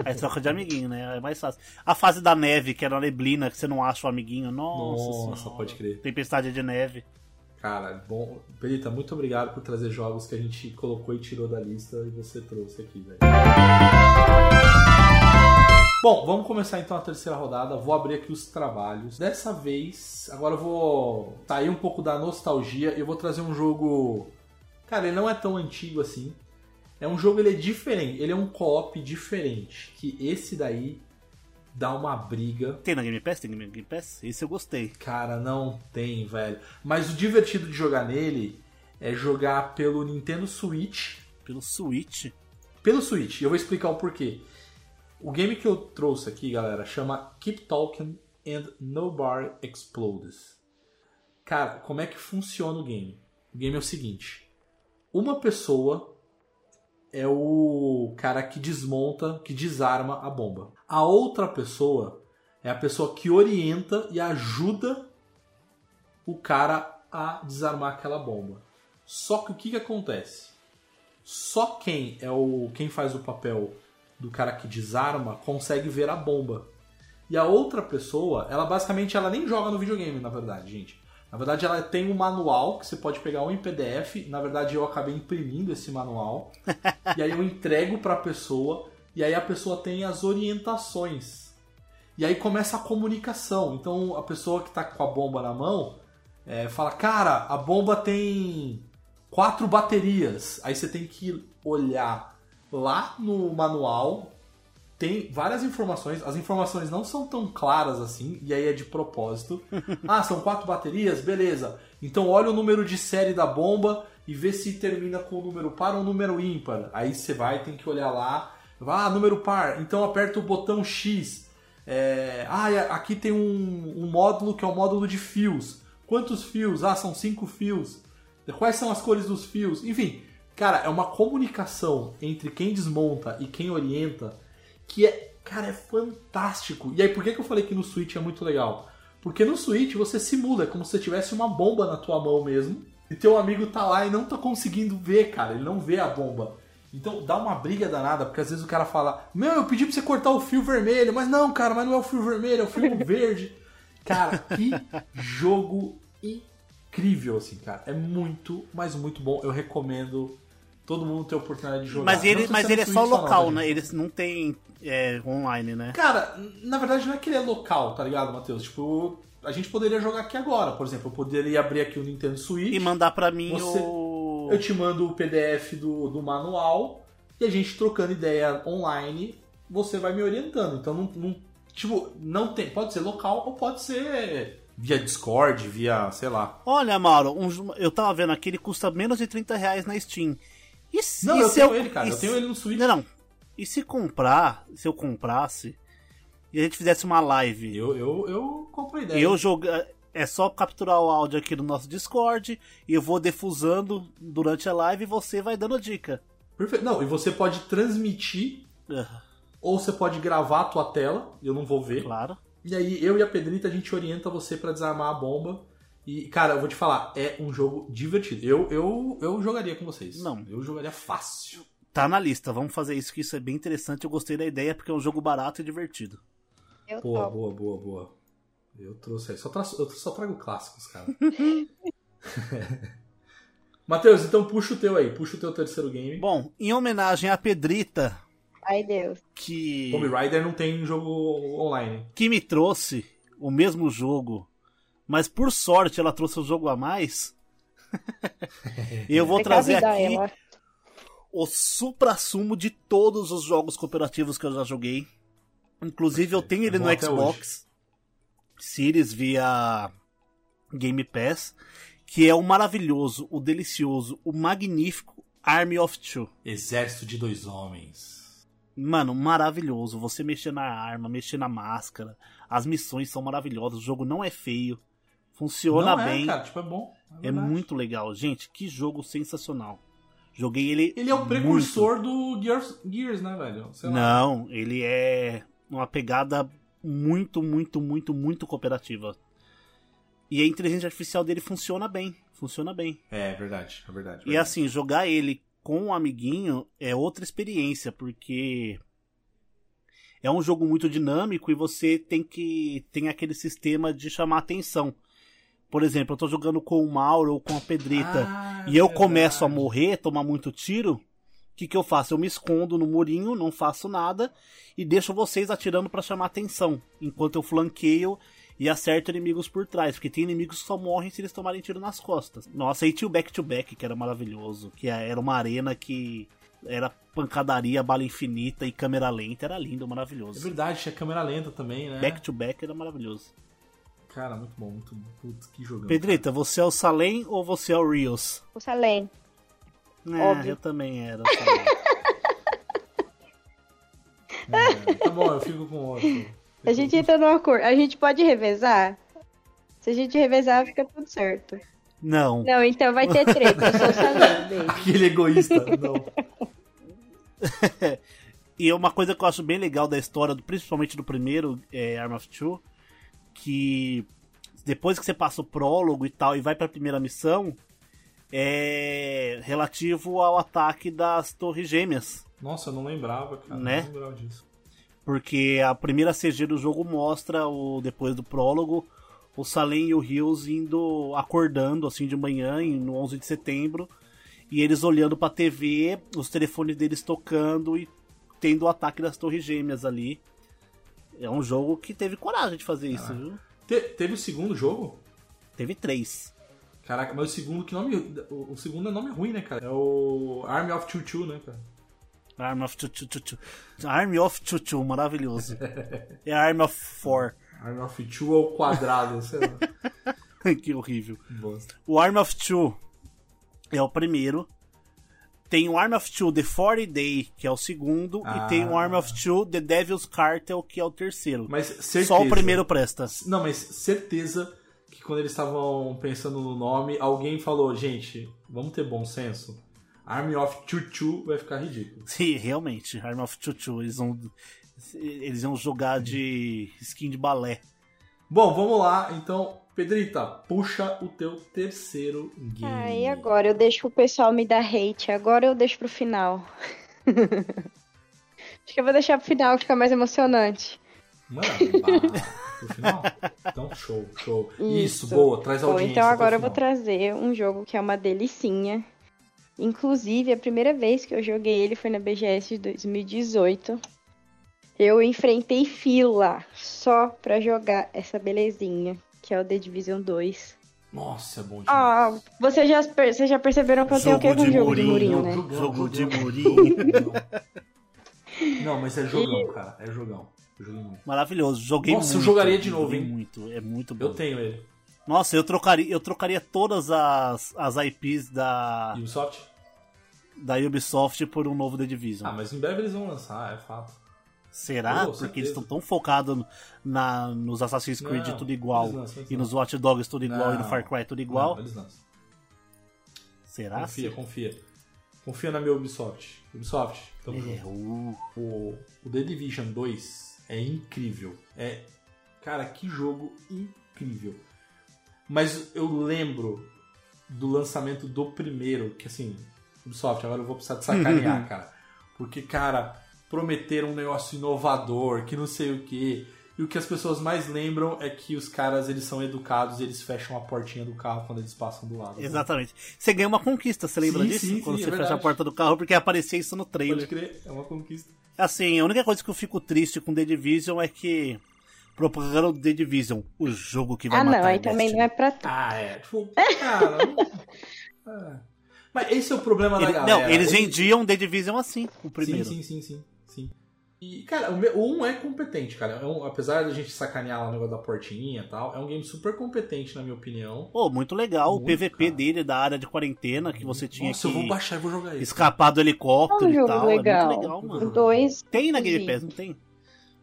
Aí troca de amiguinho, né? É mais fácil. A fase da neve, que era a neblina, que você não acha o amiguinho. Nossa, Nossa, senhora. pode crer. Tempestade de neve. Cara, bom. Pelita, muito obrigado por trazer jogos que a gente colocou e tirou da lista e você trouxe aqui, velho. Bom, vamos começar então a terceira rodada. Vou abrir aqui os trabalhos. Dessa vez, agora eu vou sair um pouco da nostalgia e eu vou trazer um jogo. Cara, ele não é tão antigo assim. É um jogo, ele é diferente. Ele é um co-op diferente. Que esse daí dá uma briga. Tem na Game Pass? Tem na Game Pass? Esse eu gostei. Cara, não tem, velho. Mas o divertido de jogar nele é jogar pelo Nintendo Switch. Pelo Switch. Pelo Switch. E eu vou explicar o porquê. O game que eu trouxe aqui, galera, chama Keep Talking and No Bar Explodes. Cara, como é que funciona o game? O game é o seguinte: uma pessoa é o cara que desmonta, que desarma a bomba. A outra pessoa é a pessoa que orienta e ajuda o cara a desarmar aquela bomba. Só que o que, que acontece? Só quem é o quem faz o papel do cara que desarma consegue ver a bomba. E a outra pessoa, ela basicamente ela nem joga no videogame, na verdade, gente. Na verdade, ela tem um manual que você pode pegar um em PDF. Na verdade, eu acabei imprimindo esse manual. e aí eu entrego pra pessoa. E aí a pessoa tem as orientações. E aí começa a comunicação. Então a pessoa que tá com a bomba na mão é, fala: Cara, a bomba tem quatro baterias. Aí você tem que olhar lá no manual tem várias informações. As informações não são tão claras assim, e aí é de propósito. ah, são quatro baterias? Beleza. Então olha o número de série da bomba e vê se termina com o número par ou número ímpar. Aí você vai, tem que olhar lá. Ah, número par. Então aperta o botão X. É... Ah, aqui tem um, um módulo que é o módulo de fios. Quantos fios? Ah, são cinco fios. Quais são as cores dos fios? Enfim, cara, é uma comunicação entre quem desmonta e quem orienta que é, cara, é fantástico. E aí, por que, que eu falei que no Switch é muito legal? Porque no Switch você simula, é como se você tivesse uma bomba na tua mão mesmo. E teu amigo tá lá e não tá conseguindo ver, cara. Ele não vê a bomba. Então dá uma briga danada, porque às vezes o cara fala: Meu, eu pedi pra você cortar o fio vermelho. Mas não, cara, mas não é o fio vermelho, é o fio verde. Cara, que jogo incrível, assim, cara. É muito, mas muito bom. Eu recomendo todo mundo ter a oportunidade de jogar. Mas ele, mas ele é só local, né? Eles não tem é, online, né? Cara, na verdade não é que ele é local, tá ligado, Matheus? Tipo, a gente poderia jogar aqui agora, por exemplo. Eu poderia abrir aqui o Nintendo Switch. E mandar pra mim você, o. Eu te mando o PDF do, do manual e a gente trocando ideia online, você vai me orientando. Então não, não Tipo, não tem. Pode ser local ou pode ser via Discord, via, sei lá. Olha, Mauro, um, eu tava vendo aqui, ele custa menos de 30 reais na Steam. E se, não, eu tenho eu, ele, cara. Eu tenho ele no Switch. Não, não. E se comprar, se eu comprasse, e a gente fizesse uma live? Eu, eu, eu compro a ideia. Eu jogar. É só capturar o áudio aqui no nosso Discord e eu vou defusando durante a live e você vai dando dica. Perfeito. Não, e você pode transmitir uhum. Ou você pode gravar a tua tela, eu não vou ver. Claro. E aí eu e a Pedrita a gente orienta você para desarmar a bomba. E, cara, eu vou te falar, é um jogo divertido. Eu, eu, eu jogaria com vocês. Não. Eu jogaria fácil. Tá na lista, vamos fazer isso, que isso é bem interessante. Eu gostei da ideia porque é um jogo barato e divertido. Eu boa, topo. boa, boa, boa. Eu trouxe aí. Só, tra... eu só trago clássicos, cara. Matheus, então puxa o teu aí, puxa o teu terceiro game. Bom, em homenagem à Pedrita, Ai, Deus. Que. Tomb Raider não tem jogo online. Que me trouxe o mesmo jogo, mas por sorte ela trouxe o um jogo a mais. eu vou trazer aqui ela. o supra-sumo de todos os jogos cooperativos que eu já joguei. Inclusive eu tenho ele no Xbox Series via Game Pass, que é o maravilhoso, o delicioso, o magnífico Army of Two. Exército de dois homens. Mano, maravilhoso. Você mexer na arma, mexer na máscara. As missões são maravilhosas. O jogo não é feio. Funciona não bem. É, cara, tipo, é bom. É, é, muito legal. Gente, que jogo sensacional. Joguei ele. Ele é o precursor muito. do Gears, Gears, né, velho? não, ele é uma pegada muito, muito, muito, muito cooperativa. E a inteligência artificial dele funciona bem. Funciona bem. É, é verdade, é verdade. E assim, jogar ele com um amiguinho é outra experiência, porque é um jogo muito dinâmico e você tem que tem aquele sistema de chamar atenção. Por exemplo, eu tô jogando com o Mauro ou com a Pedrita ah, e eu começo a morrer, tomar muito tiro. O que, que eu faço? Eu me escondo no murinho, não faço nada e deixo vocês atirando para chamar atenção, enquanto eu flanqueio e acerta inimigos por trás, porque tem inimigos que só morrem se eles tomarem tiro nas costas. Nossa, aí tinha o Back to Back, que era maravilhoso, que era uma arena que era pancadaria, bala infinita e câmera lenta, era lindo, maravilhoso. É verdade, tinha câmera lenta também, né? Back to Back era maravilhoso. Cara, muito bom, muito Putz, que jogão. Pedrita, cara. você é o Salem ou você é o Rios? O Salem. É, Óbvio. eu também era. é, tá bom, eu fico com outro. A gente entra numa cor. A gente pode revezar? Se a gente revezar, fica tudo certo. Não. Não, então vai ter treta. Eu sou sabendo. Aquele egoísta, não. e uma coisa que eu acho bem legal da história, principalmente do primeiro é, Arm of Two, que depois que você passa o prólogo e tal e vai para a primeira missão, é relativo ao ataque das Torres Gêmeas. Nossa, eu não lembrava, cara. Né? Não lembrava disso. Porque a primeira CG do jogo mostra, o depois do prólogo, o Salem e o Rios indo, acordando assim de manhã, no 11 de setembro, e eles olhando pra TV, os telefones deles tocando e tendo o ataque das Torres Gêmeas ali. É um jogo que teve coragem de fazer isso, viu? Te, teve o segundo jogo? Teve três. Caraca, mas o segundo, que nome. O, segundo é nome ruim, né, cara? É o Army of Choo, né, cara? Arm of Chuchu Chuchu. Army of Chuchu, maravilhoso. É Arm of Four. Arm of Two ao quadrado, sei lá. que horrível. O Arm of Two é o primeiro. Tem o Arm of Two The 40 Day, que é o segundo. Ah. E tem o Arm of Two The Devil's Cartel, que é o terceiro. Mas certeza. Só o primeiro presta. Não, mas certeza que quando eles estavam pensando no nome, alguém falou, gente, vamos ter bom senso. Army of Chuchu vai ficar ridículo. Sim, realmente. Arm of Chuchu. Eles vão, eles vão jogar de skin de balé. Bom, vamos lá. Então, Pedrita, puxa o teu terceiro game. Ah, e agora? Eu deixo o pessoal me dar hate. Agora eu deixo pro final. Acho que eu vou deixar pro final fica mais emocionante. Mano, bah, pro final? Então, show, show. Isso, Isso. boa, traz a Bom, audiência. então pro agora eu vou trazer um jogo que é uma delicinha. Inclusive, a primeira vez que eu joguei ele foi na BGS de 2018. Eu enfrentei fila só pra jogar essa belezinha, que é o The Division 2. Nossa, é bom demais. Ah, vocês já, vocês já perceberam que eu tenho o que com jogo de murinho, né? Jogão, Jogo de murinho. Não, mas é jogão, cara. É jogão. Eu joguei muito. Maravilhoso. Joguei Nossa, eu muito. jogaria de novo, hein? muito. É muito bom. Eu tenho ele. Nossa, eu trocaria, eu trocaria todas as, as IPs da, Ubisoft? da Ubisoft por um novo The Division. Ah, mas em breve eles vão lançar, é fato. Será? com Porque eles estão tão focados na, nos Assassin's Creed Não, tudo igual. eles lançam, eles E nos Watch Dogs tudo igual. E no Não. Far Cry tudo igual. Não, eles lançam. Será? Confia, confia. Confia na minha Ubisoft. Ubisoft, tamo É, junto. uh, O, o The Division 2 é incrível. É. Cara, que jogo incrível. Mas eu lembro do lançamento do primeiro, que assim, Ubisoft, agora eu vou precisar te sacanear, cara. Porque, cara, prometeram um negócio inovador, que não sei o que. E o que as pessoas mais lembram é que os caras, eles são educados e eles fecham a portinha do carro quando eles passam do lado. né? exatamente. Você ganha uma conquista, você lembra Sim, disso? sim, Quando sim, você é fecha a porta do carro, porque aparecia isso no Pode trailer. crer, é uma conquista. Assim, a única coisa que eu fico triste com The Division é que propagaram The Division, o jogo que vai Ah, matar não, aí a também não é pra tu. Ah, é. Tipo, cara. não- é. Mas esse é o problema da Ele- galera. não, eles Ele- vendiam The Division assim, o primeiro. Sim, sim, sim, sim, sim. E, cara, o, meu- o 1 é competente, cara. É um- apesar da gente sacanear lá o negócio da portinha e tal, é um game super competente, na minha opinião. Pô, muito legal. o Muito, PVP cara. dele da área de quarentena que você tinha Nossa, eu vou que baixar e vou jogar isso. escapar do É helicóptero um e tal. legal. É muito legal, O mano. 2. Tem na Game. Pass, não tem?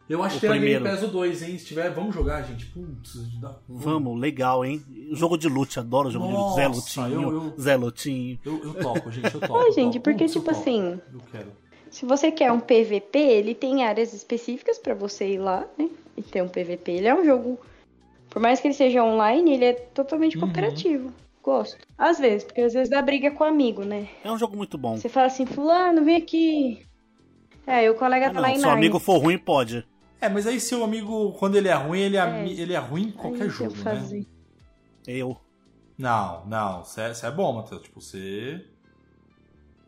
Eu acho o que tem na Game primeiro. Pass o 2, hein? Se tiver, vamos jogar, gente. Putz, dá... Vamos, legal, hein? Jogo de luta, adoro jogo de luta. Zé Nossa, Lutinho, eu- eu- Zé Lutinho. Eu, eu topo, gente, eu. Ah, eu gente, porque, Putz, tipo assim, Eu quero. Se você quer um PVP, ele tem áreas específicas pra você ir lá, né? E ter um PVP. Ele é um jogo, por mais que ele seja online, ele é totalmente Uhum. cooperativo. Gosto. Às vezes, porque às vezes dá briga com amigo, né? É um jogo muito bom. Você fala assim, fulano, vem aqui. É, aí o colega Ah, tá lá não, em se o amigo for ruim, pode. É, mas aí seu amigo, quando ele é ruim, ele é, É. ele é ruim em Aí qualquer eu jogo, né? fazer. Eu. Não, não, você é, você é bom, Matheus. Tipo, você.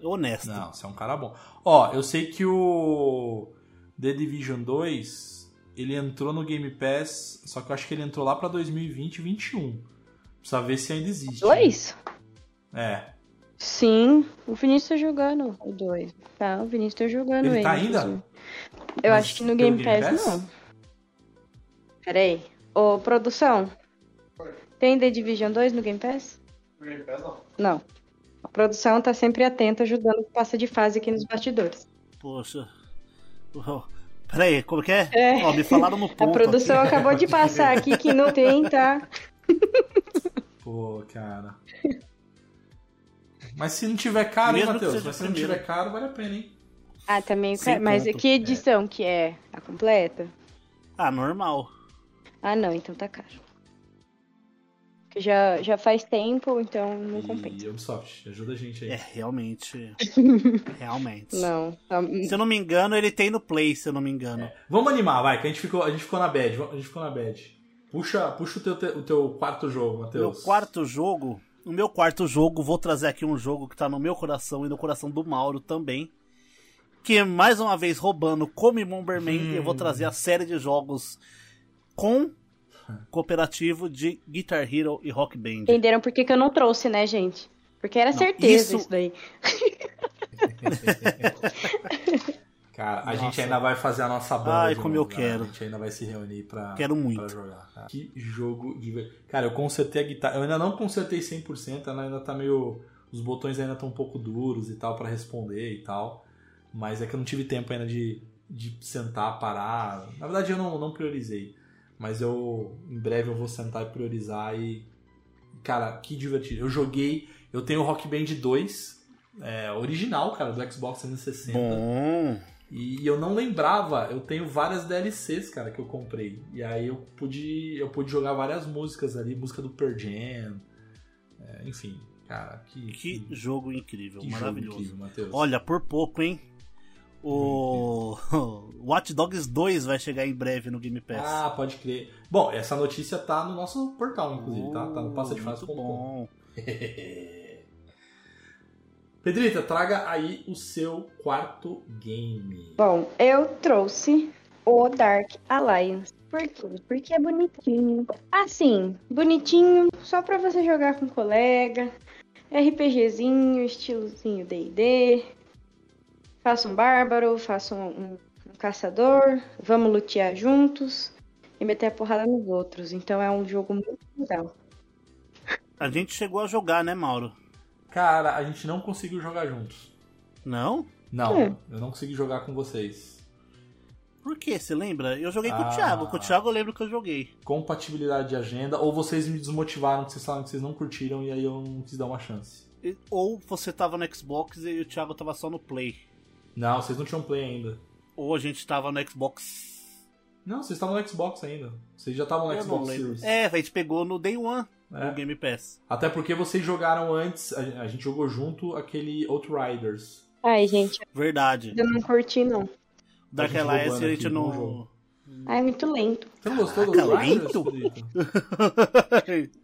Honesto. Não, você é um cara bom. Ó, eu sei que o The Division 2 ele entrou no Game Pass, só que eu acho que ele entrou lá pra 2020 e 2021. Precisa ver se ainda existe. Dois? É. Sim, o Vinícius tá jogando o 2. Tá, o Vinícius tá jogando Ele ele. tá ainda? Eu Mas acho que no Game Game Pass, Pass? não. Pera aí. Ô, produção. Tem The Division 2 no Game Pass? Não. A produção tá sempre atenta, ajudando o que passa de fase aqui nos bastidores. Poxa. Peraí, como que é? É. Ó, me falaram no ponto. A produção aqui. acabou de passar aqui que não tem, tá? Pô, cara. Mas se não tiver caro, hein, Mesmo que Matheus? Mas se não primeiro. tiver caro, vale a pena, hein? Ah, também. Sem Mas que edição que é? A completa? Ah, normal. Ah, não, então tá caro. Já, já faz tempo, então não compensa. E Ubisoft, ajuda a gente aí. É, realmente. realmente. Não. tá- Se eu não me engano, ele tem no Play, se eu não me engano. Vamos animar, vai, que a gente ficou, a gente ficou na bad. A gente ficou na bad. Puxa, puxa o, teu, te- o teu quarto jogo, Meu Matheus. quarto jogo. No meu quarto jogo, vou trazer aqui um jogo que tá no meu coração e no coração do Mauro também. Que mais uma vez roubando como em Bomberman, eu vou trazer a série de jogos com cooperativo de Guitar Hero e Rock Band. Entenderam por que, que eu não trouxe, né, gente? Porque era certeza isso- isso daí. Cara, a Nossa. gente ainda vai fazer a nossa banda. Ai, como novo, eu galera. quero. A gente ainda vai se reunir pra, Quero muito. pra jogar. cara. Que jogo de Cara, eu consertei a guitarra. Eu ainda não consertei 100%, ela ainda tá meio. Os botões ainda estão um pouco duros e tal pra responder e tal. Mas é que eu não tive tempo ainda de, de sentar, parar. Na verdade, eu não, não priorizei. Mas eu. Em breve eu vou sentar e priorizar e. Cara, que divertido. Eu joguei. Eu tenho o Rock Band 2. é, original, cara, do Xbox 360. Bom. E eu não lembrava, eu tenho várias DLCs, cara, que eu comprei. E aí eu pude, eu pude jogar várias músicas ali, música do Pearl Jam. é, enfim, cara, que, Que jogo incrível, que jogo maravilhoso. incrível, Matheus. Olha, por pouco, hein? O Watch Dogs 2 vai chegar em breve no Game Pass. Ah, pode crer. Bom, essa notícia tá no nosso portal, inclusive, tá? Tá no Uh, passadefase.com. Pedrita, traga aí o seu quarto game. Bom, eu trouxe o Dark Alliance. Por quê? Porque é bonitinho. Assim, bonitinho, só pra você jogar com colega. RPGzinho, estilozinho D&D. Faça um bárbaro, faça um, um- um caçador. Vamos lutear juntos. E meter a porrada nos outros. Então é um jogo muito legal. A gente chegou a jogar, né, Mauro? Cara, a gente não conseguiu jogar juntos. Não? Não, É. eu não consegui jogar com vocês. Por quê? Você lembra? Eu joguei com Ah. o Thiago. Com o Thiago eu lembro que eu joguei. compatibilidade de agenda, ou vocês me desmotivaram, que vocês falaram que vocês não curtiram e aí eu não quis dar uma chance. Ou você tava no Xbox e o Thiago tava só no Play. Não, vocês não tinham play ainda. Ou a gente tava no Xbox. Não, vocês estavam no Xbox ainda. Vocês já estavam no Eu não Xbox. Series. É, a gente pegou no Day One É. no Game Pass. Até porque vocês jogaram antes, a, a gente jogou junto aquele Outriders. Ai, gente, Verdade. eu não curti, não. Dark gente Alliance roubando a gente aqui, bom não. jogo. Ai, é muito lento. Você não gostou do Caraca, Outriders? lento?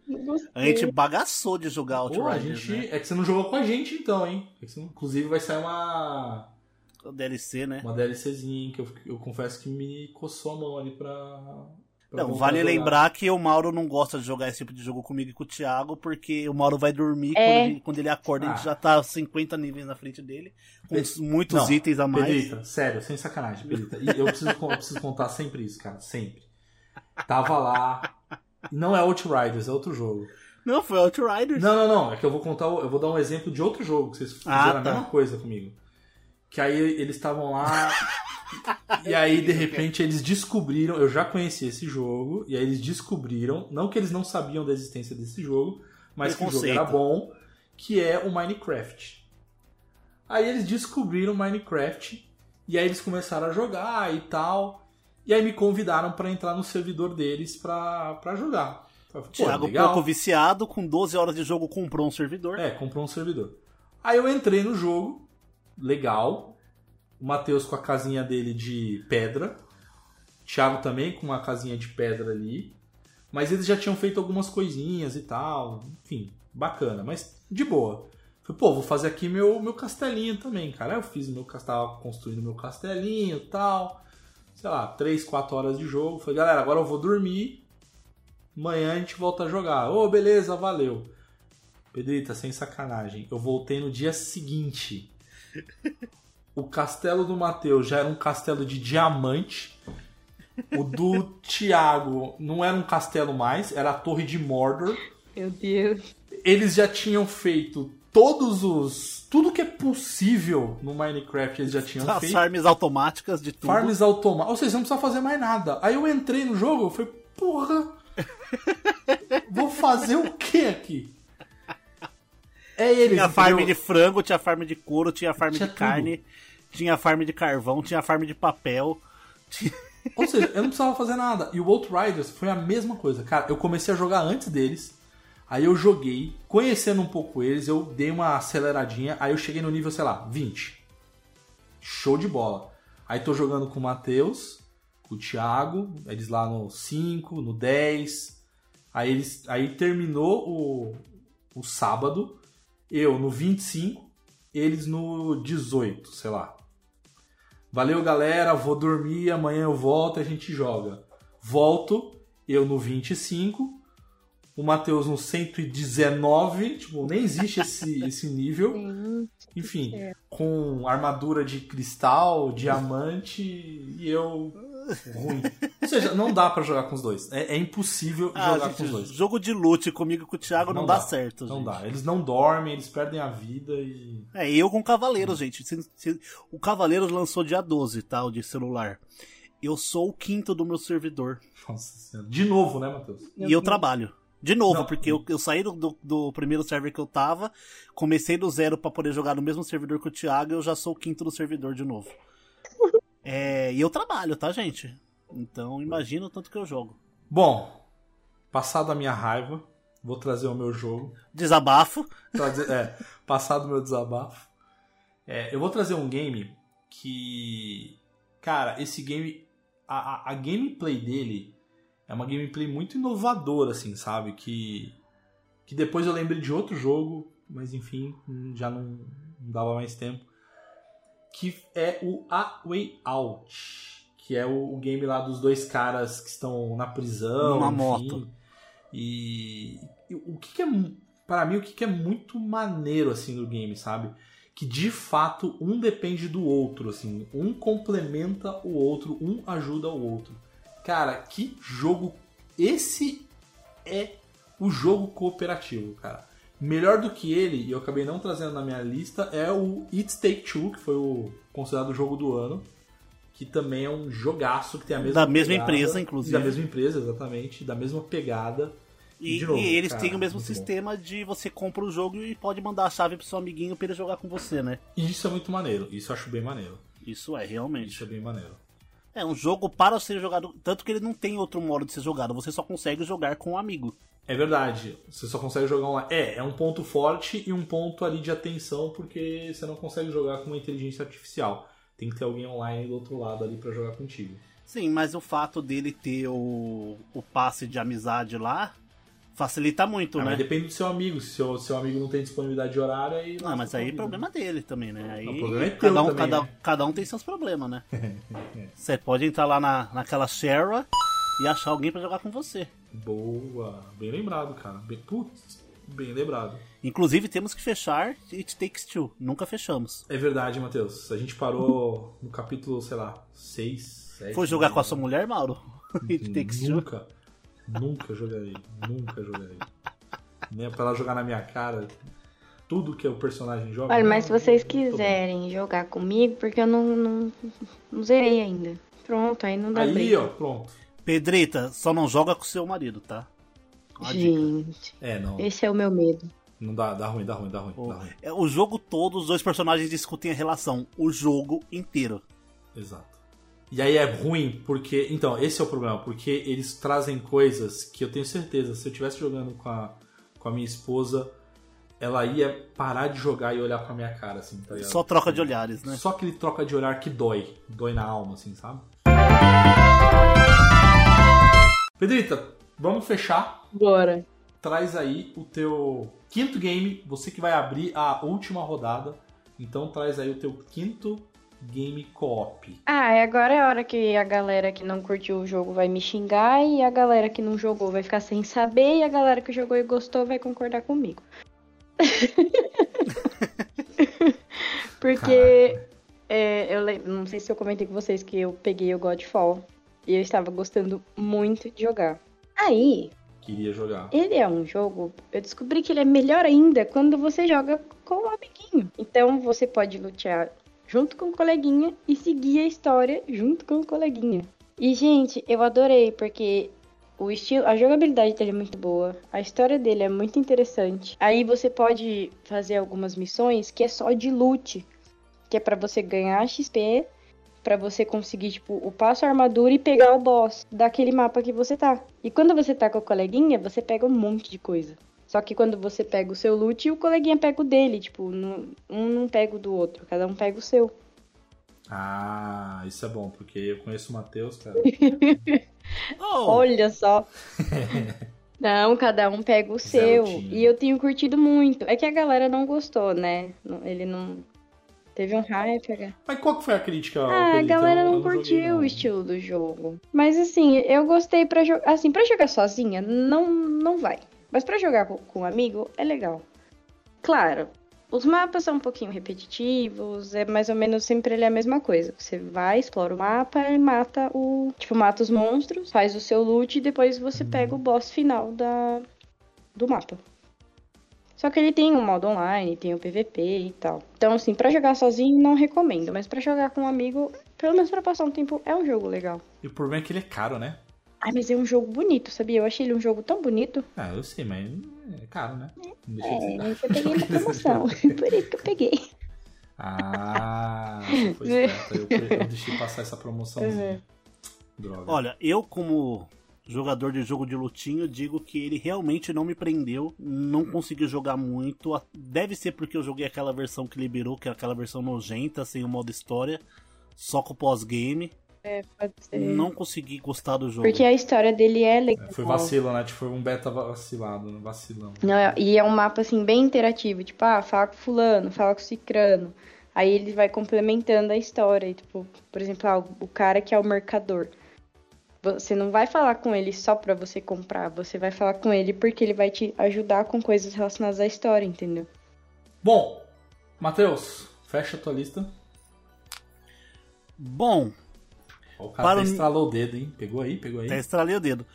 Não a gente bagaçou de jogar Pô, a Outriders, gente... né? É que você não jogou com a gente então, hein? É que você não- Inclusive vai sair uma, DLC, né? uma DLCzinha que eu, eu confesso que me coçou a mão ali pra. pra Não, vale a jogar. lembrar que o Mauro não gosta de jogar esse tipo de jogo comigo e com o Thiago, porque o Mauro vai dormir É. quando, ele, quando ele acorda, a Ah. gente já tá 50 níveis na frente dele, com Pe- muitos Não, itens a mais. Pedrita, sério, sem sacanagem, Pedrita. E eu preciso, eu preciso contar sempre isso, cara, sempre. Tava lá. Não é Outriders, é outro jogo. Não, foi Outriders. Não, não, não. É que eu vou contar, eu vou dar um exemplo de outro jogo que vocês fizeram Ah, a tá. mesma coisa comigo. Que aí eles estavam lá. e aí, de repente, eles descobriram. Eu já conhecia esse jogo. E aí eles descobriram. Não que eles não sabiam da existência desse jogo, mas que o jogo era bom. Que é o Minecraft. Aí eles descobriram Minecraft. E aí eles começaram a jogar e tal. E aí me convidaram pra entrar no servidor deles pra, pra jogar. Falei, Thiago, legal. pouco viciado, com 12 horas de jogo, comprou um servidor. É, comprou um servidor. Aí eu entrei no jogo, legal. O Matheus com a casinha dele de pedra. Thiago também com uma casinha de pedra ali. Mas eles já tinham feito algumas coisinhas e tal. Enfim, bacana, mas de boa. Falei, pô, vou fazer aqui meu, meu castelinho também, cara. Eu fiz meu castelo, construindo meu castelinho e tal. Sei lá, 3, 4 horas de jogo. Falei, galera, agora eu vou dormir. Amanhã a gente volta a jogar. Ô, beleza, valeu. Pedrita, sem sacanagem. Eu voltei no dia seguinte. O castelo do Matheus já era um castelo de diamante. O do Thiago não era um castelo mais, era a Torre de Mordor. Meu Deus. Eles já tinham feito todos os. Tudo que é possível no Minecraft eles já tinham As feito. armas automáticas de tudo. Farms automáticas. Ou seja, não precisa fazer mais nada. Aí eu entrei no jogo, eu falei, porra, vou fazer o que aqui? É eles. Tinha farm de frango, tinha farm de couro, tinha farm Tinha de carne, tinha farm de carvão, tinha farm de papel. tinha- Ou seja, eu não precisava fazer nada. E o Outriders foi a mesma coisa. Cara, eu comecei a jogar antes deles. Aí eu joguei, conhecendo um pouco eles, eu dei uma aceleradinha. Aí eu cheguei no nível, sei lá, 20. Show de bola. Aí tô jogando com o Matheus, com o Thiago, eles lá no 5, no 10. Aí, eles, aí terminou o, o sábado, eu no 25, eles no 18, sei lá. Valeu, galera. Vou dormir. Amanhã eu volto e a gente joga. Volto, eu no 25. o Matheus no 119, tipo, nem existe esse, esse nível. Sim. Enfim, É. com armadura de cristal, diamante e eu ruim. Ou seja, não dá pra jogar com os dois. É, é impossível Ah, jogar gente, com os dois. jogo de loot comigo e com o Thiago não, dá, certo, Não gente. dá. Eles não dormem, eles perdem a vida e. É, eu com Cavaleiros, gente. O Cavaleiros lançou dia 12, tá? O de celular. Eu sou o quinto do meu servidor. Nossa senhora. De novo, né, Matheus? E eu Deus. trabalho. De novo, Não. porque eu, eu saí do, do- primeiro server que eu tava, comecei do zero pra poder jogar no mesmo servidor que o Thiago e eu já sou o quinto do servidor de novo. É, e eu trabalho, tá, gente? Então imagina o tanto que eu jogo. Bom, passado a minha raiva, vou trazer o meu jogo. Desabafo. Trazer, é, passado o meu desabafo. É, eu vou trazer um game que. Cara, esse game. A, a, a gameplay dele é uma gameplay muito inovadora, assim, sabe? Que. Que depois eu lembrei de outro jogo, mas enfim, já não, não dava mais tempo. Que é o A Way Out. Que é o, o game lá dos dois caras que estão na prisão. Numa enfim. moto. E, e o que, que é. Pra mim, o que, que é muito maneiro, assim, do game, sabe? Que de fato um depende do outro, assim. Um complementa o outro, um ajuda o outro. Cara, que jogo. Esse é o jogo cooperativo, cara. Melhor do que ele, e eu acabei não trazendo na minha lista, é o It's Take Two, que foi o considerado o jogo do ano. Que também é um jogaço que tem a mesma Da mesma pegada, empresa, inclusive. Da mesma empresa, exatamente. Da mesma pegada. E, De novo, e eles cara, têm o mesmo muito bom. sistema de você compra o jogo e pode mandar a chave pro seu amiguinho pra ele jogar com você, né? E isso é muito maneiro. Isso eu acho bem maneiro. Isso é, realmente. Isso é bem maneiro. É um jogo para ser jogado. Tanto que ele não tem outro modo de ser jogado, você só consegue jogar com um amigo. É verdade. Você só consegue jogar online. É, é um ponto forte e um ponto ali de atenção, porque você não consegue jogar com uma inteligência artificial. Tem que ter alguém online do outro lado ali pra jogar contigo. Sim, mas o fato dele ter o, o passe de amizade lá facilita muito, Ah, né? mas depende do seu amigo. Se seu, seu amigo não tem disponibilidade de horário, aí. Não, mas aí é problema dele também, né? Aí Não, o problema é teu cada, um, também, cada, né? cada um tem seus problemas, né? Você pode entrar lá na, naquela Shara e achar alguém pra jogar com você. Boa. Bem lembrado, cara. Bem, putz, bem lembrado. Inclusive temos que fechar It Takes Two. Nunca fechamos. É verdade, Matheus. A gente parou no capítulo, sei lá, 6, 7. Foi jogar com a sua mulher, Mauro? It Takes Two. Nunca. Nunca jogarei. Nunca jogarei. Nem pra ela jogar na minha cara. Tudo que o personagem joga. Olha, mas se vocês quiserem jogar comigo, porque eu não, não, não zerei ainda. Pronto, aí não dá Aí, briga. ó, pronto. Pedrita, só não joga com seu marido, tá? Uma. Gente, É, não. esse é o meu medo. Não dá, dá ruim, dá ruim, dá ruim. O, Dá ruim. é, o jogo todo, os dois personagens discutem a relação. O jogo inteiro. Exato. E aí é ruim porque. Então, esse é o problema, porque eles trazem coisas que eu tenho certeza, se eu estivesse jogando com a, com a minha esposa, ela ia parar de jogar e olhar pra minha cara, assim, tá ligado? Só troca de olhares, né? Só aquele troca de olhar que dói. Dói na alma, assim, sabe? Pedrita, vamos fechar. Bora. Traz aí o teu quinto game, você que vai abrir a última rodada. Então traz aí o teu quinto game co-op. Ah, e agora é a hora que a galera que não curtiu o jogo vai me xingar e a galera que não jogou vai ficar sem saber e a galera que jogou e gostou vai concordar comigo. Porque é, eu não sei se eu comentei com vocês que eu peguei o Godfall e eu estava gostando muito de jogar. Aí, Queria jogar. ele é um jogo, eu descobri que ele é melhor ainda quando você joga com um amiguinho. Então você pode lutear junto com o coleguinha e seguir a história junto com o coleguinha. E gente, eu adorei porque o estilo, a jogabilidade dele é muito boa, a história dele é muito interessante. Aí você pode fazer algumas missões que é só de loot, que é pra você ganhar XP, pra você conseguir tipo o passo a armadura e pegar o boss daquele mapa que você tá. E quando você tá com o coleguinha, você pega um monte de coisa. Só que quando você pega o seu loot, o coleguinha pega o dele, tipo, não- um não pega o do outro, cada um pega o seu. Ah, isso é bom, porque eu conheço o Matheus, cara. Oh, Olha só. Não, cada um pega o seu. Zeltinho. E eu tenho curtido muito. É que a galera não gostou, né? Ele não. Teve um hype. Mas qual que foi a crítica? Ah, a Pedrito? galera não joguei, curtiu não. o estilo do jogo. Mas assim, eu gostei pra jogar. Assim, pra jogar sozinha, não, não vai. Mas pra jogar com, com um amigo é legal. Claro, os mapas são um pouquinho repetitivos, é mais ou menos sempre ele é a mesma coisa. Você vai, explora o mapa e mata o. Tipo, mata os monstros, faz o seu loot e depois você pega o boss final da, do mapa. Só que ele tem um modo online, tem o PVP e tal. Então, assim, pra jogar sozinho não recomendo, mas pra jogar com um amigo, pelo menos pra passar um tempo, é um jogo legal. E o problema é que ele é caro, né? Ai, mas é um jogo bonito, sabia? Eu achei ele um jogo tão bonito. Ah, eu sei, mas é caro, né? Não deixa de É, eu peguei na promoção. Por isso que eu peguei. Ah, foi esperta. Eu, eu deixei passar essa promoçãozinha. Droga. Olha, eu como jogador de jogo de lutinho, digo que ele realmente não me prendeu, não consegui jogar muito. Deve ser porque eu joguei aquela versão que liberou, que é aquela versão nojenta, sem o modo história, só com o pós-game. É, pode ser. Não consegui gostar do jogo. Porque a história dele é legal. Foi vacilo, né? Tipo, foi um beta vacilado, né? vacilão. Não, é- e é um mapa, assim, bem interativo. Tipo, ah, fala com fulano, fala com cicrano. Aí ele vai complementando a história. E, tipo, por exemplo, ah, o cara que é o mercador. Você não vai falar com ele só pra você comprar. Você vai falar com ele porque ele vai te ajudar com coisas relacionadas à história, entendeu? Bom, Matheus, fecha a tua lista. Bom, O cara Para estralou o dedo, hein? Pegou aí, pegou aí. até estralei o dedo.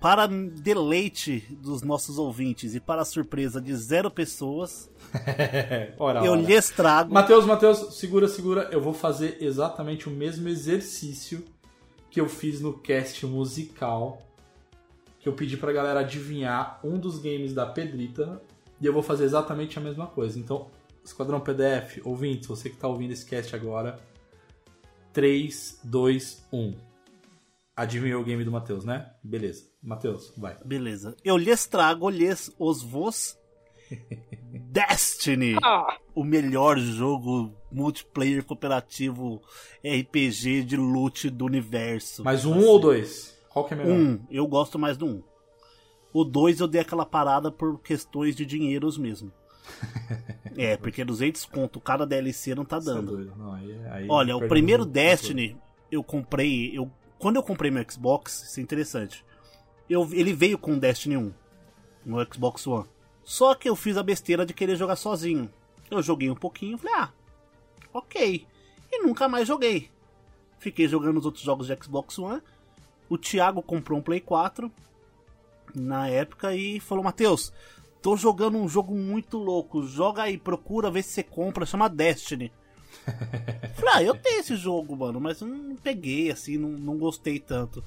Para deleite dos nossos ouvintes e para a surpresa de zero pessoas, Ora, eu ora. lhes trago. Matheus, Matheus, segura, segura. Eu vou fazer exatamente o mesmo exercício que eu fiz no cast musical. Que eu pedi pra galera adivinhar um dos games da Pedrita. E eu vou fazer exatamente a mesma coisa. Então, Esquadrão PDF, ouvintes, você que tá ouvindo esse cast agora. 3, 2, 1. Adivinhou o game do Matheus, né? Beleza. Matheus, vai. Beleza. Eu lhes trago, lhes os vos. Destiny! O melhor jogo multiplayer cooperativo RPG de loot do universo. Mais um ou dois? Qual que é melhor? Um, eu gosto mais do um. O dois eu dei aquela parada por questões de dinheiros mesmo. é, porque 200 conto cada DLC não tá é dando. Não, aí- aí Olha, o primeiro Destiny eu comprei, eu quando eu comprei meu Xbox, isso é interessante. Eu, ele veio com o Destiny 1 no Xbox One. Só que eu fiz a besteira de querer jogar sozinho. Eu joguei um pouquinho, falei: "Ah, OK". E nunca mais joguei. Fiquei jogando os outros jogos de Xbox One. O Thiago comprou um Play 4 na época e falou: "Matheus, tô jogando um jogo muito louco. Joga aí, procura ver se você compra, chama Destiny". Falei, ah, eu tenho esse jogo, mano, mas eu não peguei, assim, não, não gostei tanto.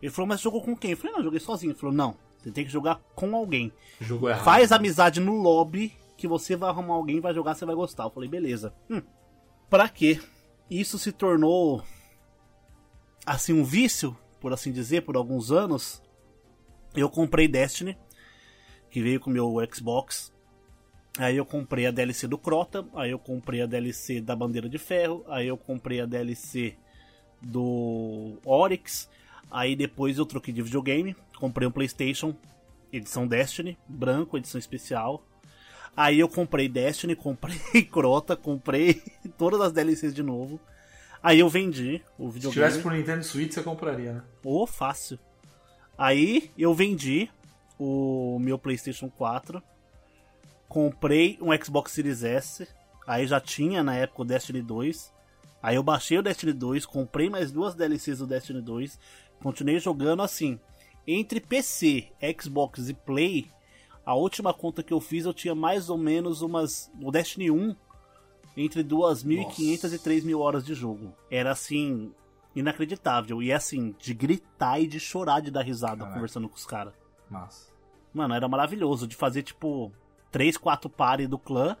Ele falou, mas jogou com quem? Eu falei, não, eu joguei sozinho. Ele falou, não, você tem que jogar com alguém. Jogo errado. Faz amizade no lobby, que você vai arrumar alguém, vai jogar, você vai gostar. Eu falei, beleza. Hum, pra quê? Isso se tornou, assim, um vício, por assim dizer, por alguns anos. Eu comprei Destiny, que veio com o meu Xbox. Aí eu comprei a DLC do Crota, aí eu comprei a DLC da Bandeira de Ferro, aí eu comprei a DLC do Oryx, aí depois eu troquei de videogame, comprei um PlayStation, edição Destiny, branco, edição especial. Aí eu comprei Destiny, comprei Crota, comprei todas as DLCs de novo. Aí eu vendi o Se videogame. tivesse pro Nintendo Switch, você compraria, né? Ô, fácil. Aí eu vendi o meu PlayStation 4. Comprei um Xbox Series S. Aí já tinha na época o Destiny 2. Aí eu baixei o Destiny 2, comprei mais duas DLCs do Destiny 2. Continuei jogando assim. Entre PC, Xbox e Play, a última conta que eu fiz eu tinha mais ou menos umas. O Destiny 1 entre 2.500 Nossa. e 3.000 horas de jogo. Era assim, inacreditável. E é assim, de gritar e de chorar de dar risada Caraca. conversando com os caras. Massa. Mano, era maravilhoso de fazer tipo 3, 4 pares do clã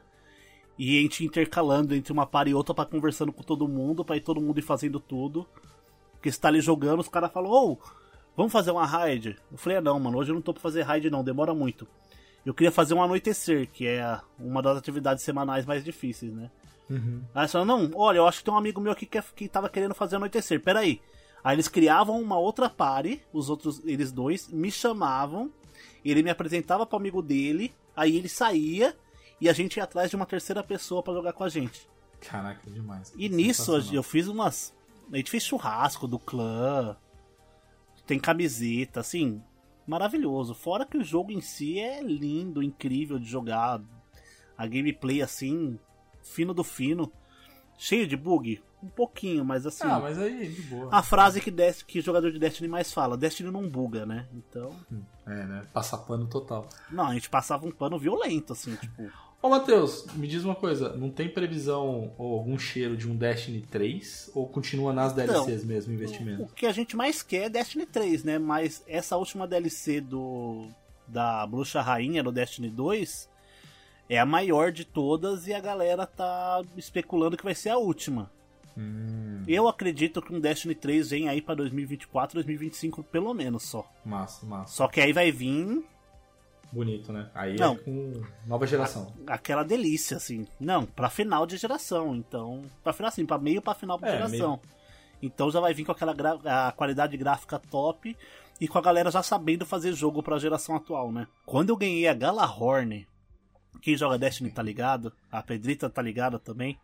e a gente intercalando entre uma par e outra pra conversando com todo mundo, pra ir todo mundo ir fazendo tudo. Porque você tá ali jogando, os caras falam, ô, vamos fazer uma raid? Eu falei, ah, não, mano, hoje eu não tô pra fazer raid não, demora muito. Eu queria fazer um anoitecer, que é uma das atividades semanais mais difíceis, né? Aí eles falaram, não, olha, eu acho que tem um amigo meu aqui que, que tava querendo fazer anoitecer, peraí. Aí eles criavam uma outra party, os outros, eles dois, me chamavam, ele me apresentava pro amigo dele, aí ele saía e a gente ia atrás de uma terceira pessoa pra jogar com a gente. Caraca, demais. E nisso eu fiz umas. A gente fez churrasco do clã, tem camiseta, assim. Maravilhoso. Fora que o jogo em si é lindo, incrível de jogar. A gameplay assim, fino do fino. Cheio de bug? Um pouquinho, mas assim. Ah, mas aí, de boa. A frase que, Dest que jogador de Destiny mais fala: Destiny não buga, né? Então. É, né? Passa pano total. Não, a gente passava um pano violento, assim, tipo. Ô, Matheus, me diz uma coisa, não tem previsão ou algum cheiro de um Destiny 3? Ou continua nas DLCs mesmo, o O investimento? que a gente mais quer é Destiny 3, né? Mas essa última DLC do da Bruxa Rainha do Destiny 2 é a maior de todas e a galera tá especulando que vai ser a última. Hum, Eu acredito que um Destiny 3 vem aí pra 2024, 2025 pelo menos só. massa, massa. Só que aí vai vir Bonito, né? Aí Não. é com nova geração. aquela delícia assim. Não, pra final de geração, então, Pra final assim, pra meio pra final de É, geração. Então já vai vir com aquela gra- a qualidade gráfica top e com a galera já sabendo fazer jogo pra geração atual, né? Quando eu ganhei a Galahorn, quem joga Destiny tá ligado, a Pedrita tá ligada também,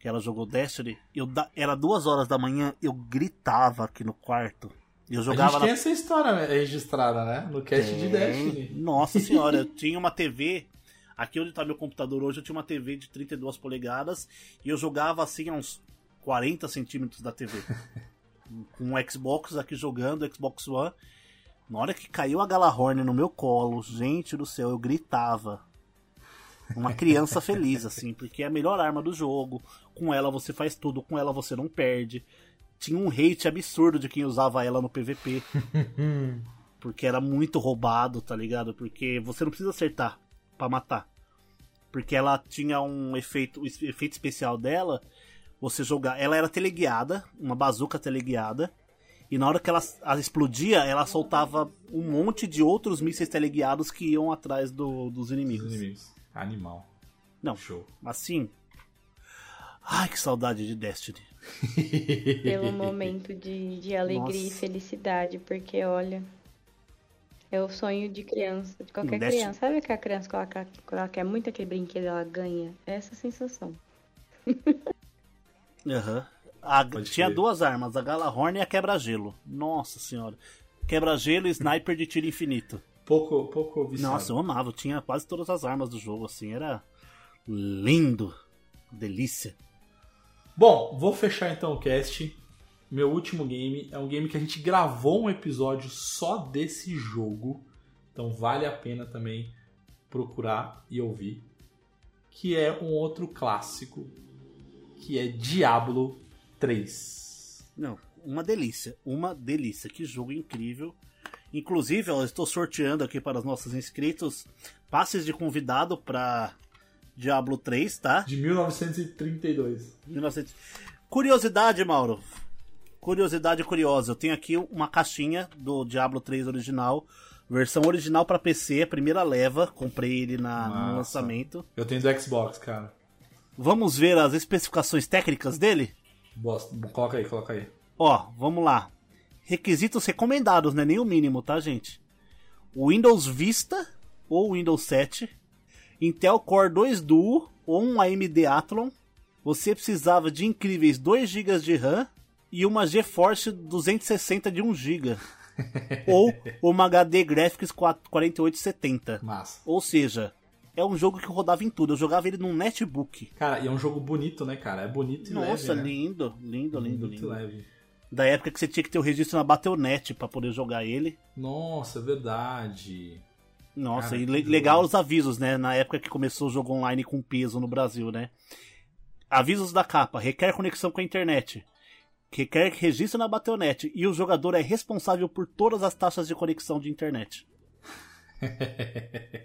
que ela jogou Destiny, eu da- era duas horas da manhã, eu gritava aqui no quarto. Eu A jogava gente na tem essa história né, registrada, né? No cast de. Destiny. Nossa senhora, eu tinha uma TV. Aqui onde tá meu computador hoje, eu tinha uma TV de 32 polegadas e eu jogava assim a uns 40 centímetros da TV. Com um Xbox aqui jogando, Xbox One. Na hora que caiu a Galahorn no meu colo, gente do céu, eu gritava. Uma criança feliz, assim, porque é a melhor arma do jogo. Com ela você faz tudo, com ela você não perde. Tinha um hate absurdo de quem usava ela no PVP. Porque era muito roubado, tá ligado? Porque você não precisa acertar pra matar. Porque ela tinha um efeito, o efeito especial dela, você jogar, ela era teleguiada, uma bazuca teleguiada, e na hora que ela, ela explodia, ela soltava um monte de outros mísseis teleguiados que iam atrás do- dos Os inimigos. inimigos. Animal. Não, Show. assim. Ai, que saudade de Destiny. Pelo momento de, de alegria e Nossa. felicidade, porque olha. É o sonho de criança, de qualquer criança. Sabe aquela criança que ela, quer- quando ela quer muito aquele brinquedo, ela ganha? É essa sensação. Aham. A- Pode tinha duas armas, a Galahorn e a Quebra-Gelo. Nossa senhora. Quebra-gelo e sniper de tiro infinito. Pouco, pouco viciado. Nossa, eu amava. Eu tinha quase todas as armas do jogo, assim. Era lindo. Delícia. Bom, vou fechar então o cast. Meu último game é um game que a gente gravou um episódio só desse jogo. Então vale a pena também procurar e ouvir. Que é um outro clássico. Que é Diablo 3. Não, uma delícia. Uma delícia. Que jogo incrível. Inclusive, eu estou sorteando aqui para os nossos inscritos passes de convidado para Diablo 3, tá? De 1932. 1900. Curiosidade, Mauro. Curiosidade curiosa. Eu tenho aqui uma caixinha do Diablo 3 original. Versão original para PC, a primeira leva. Comprei ele na, no lançamento. Eu tenho do Xbox, cara. Vamos ver as especificações técnicas dele? Bosta. Coloca aí, coloca aí. Ó, vamos lá. Requisitos recomendados, né? Nem o mínimo, tá, gente? O Windows Vista ou Windows 7, Intel Core 2 Duo ou um AMD Athlon. Você precisava de incríveis 2 GB de RAM e uma GeForce 260 de 1 GB. ou uma HD Graphics 4- 4870. Massa. Ou seja, é um jogo que rodava em tudo. Eu jogava ele num netbook. Cara, e é um jogo bonito, né, cara? É bonito e Nossa, leve, né? lindo, lindo, lindo, Muito lindo. leve. Da época que você tinha que ter o registro na Battle.net pra poder jogar ele. Nossa, é verdade. Nossa, Cara, e le- legal os avisos, né? Na época que começou o jogo online com peso no Brasil, né? Avisos da capa: requer conexão com a internet. Requer registro na Battle.net. E o jogador é responsável por todas as taxas de conexão de internet.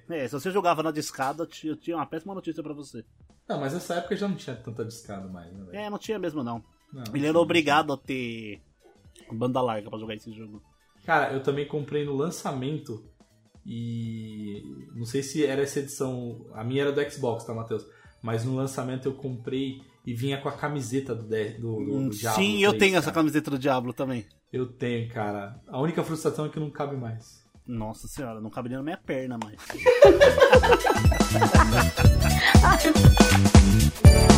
é, se você jogava na discada, eu tinha- uma péssima notícia pra você. Não, mas nessa época já não tinha tanta discada mais, né? É, não tinha mesmo não. Não, Ele era obrigado a ter banda larga pra jogar esse jogo. Cara, eu também comprei no lançamento e não sei se era essa edição. A minha era do Xbox, tá, Matheus? Mas no lançamento eu comprei e vinha com a camiseta do, do, do, do Diablo. Sim, 3, eu tenho cara. essa camiseta do Diablo também. Eu tenho, cara. A única frustração é que não cabe mais. Nossa senhora, não cabe nem na minha perna mais.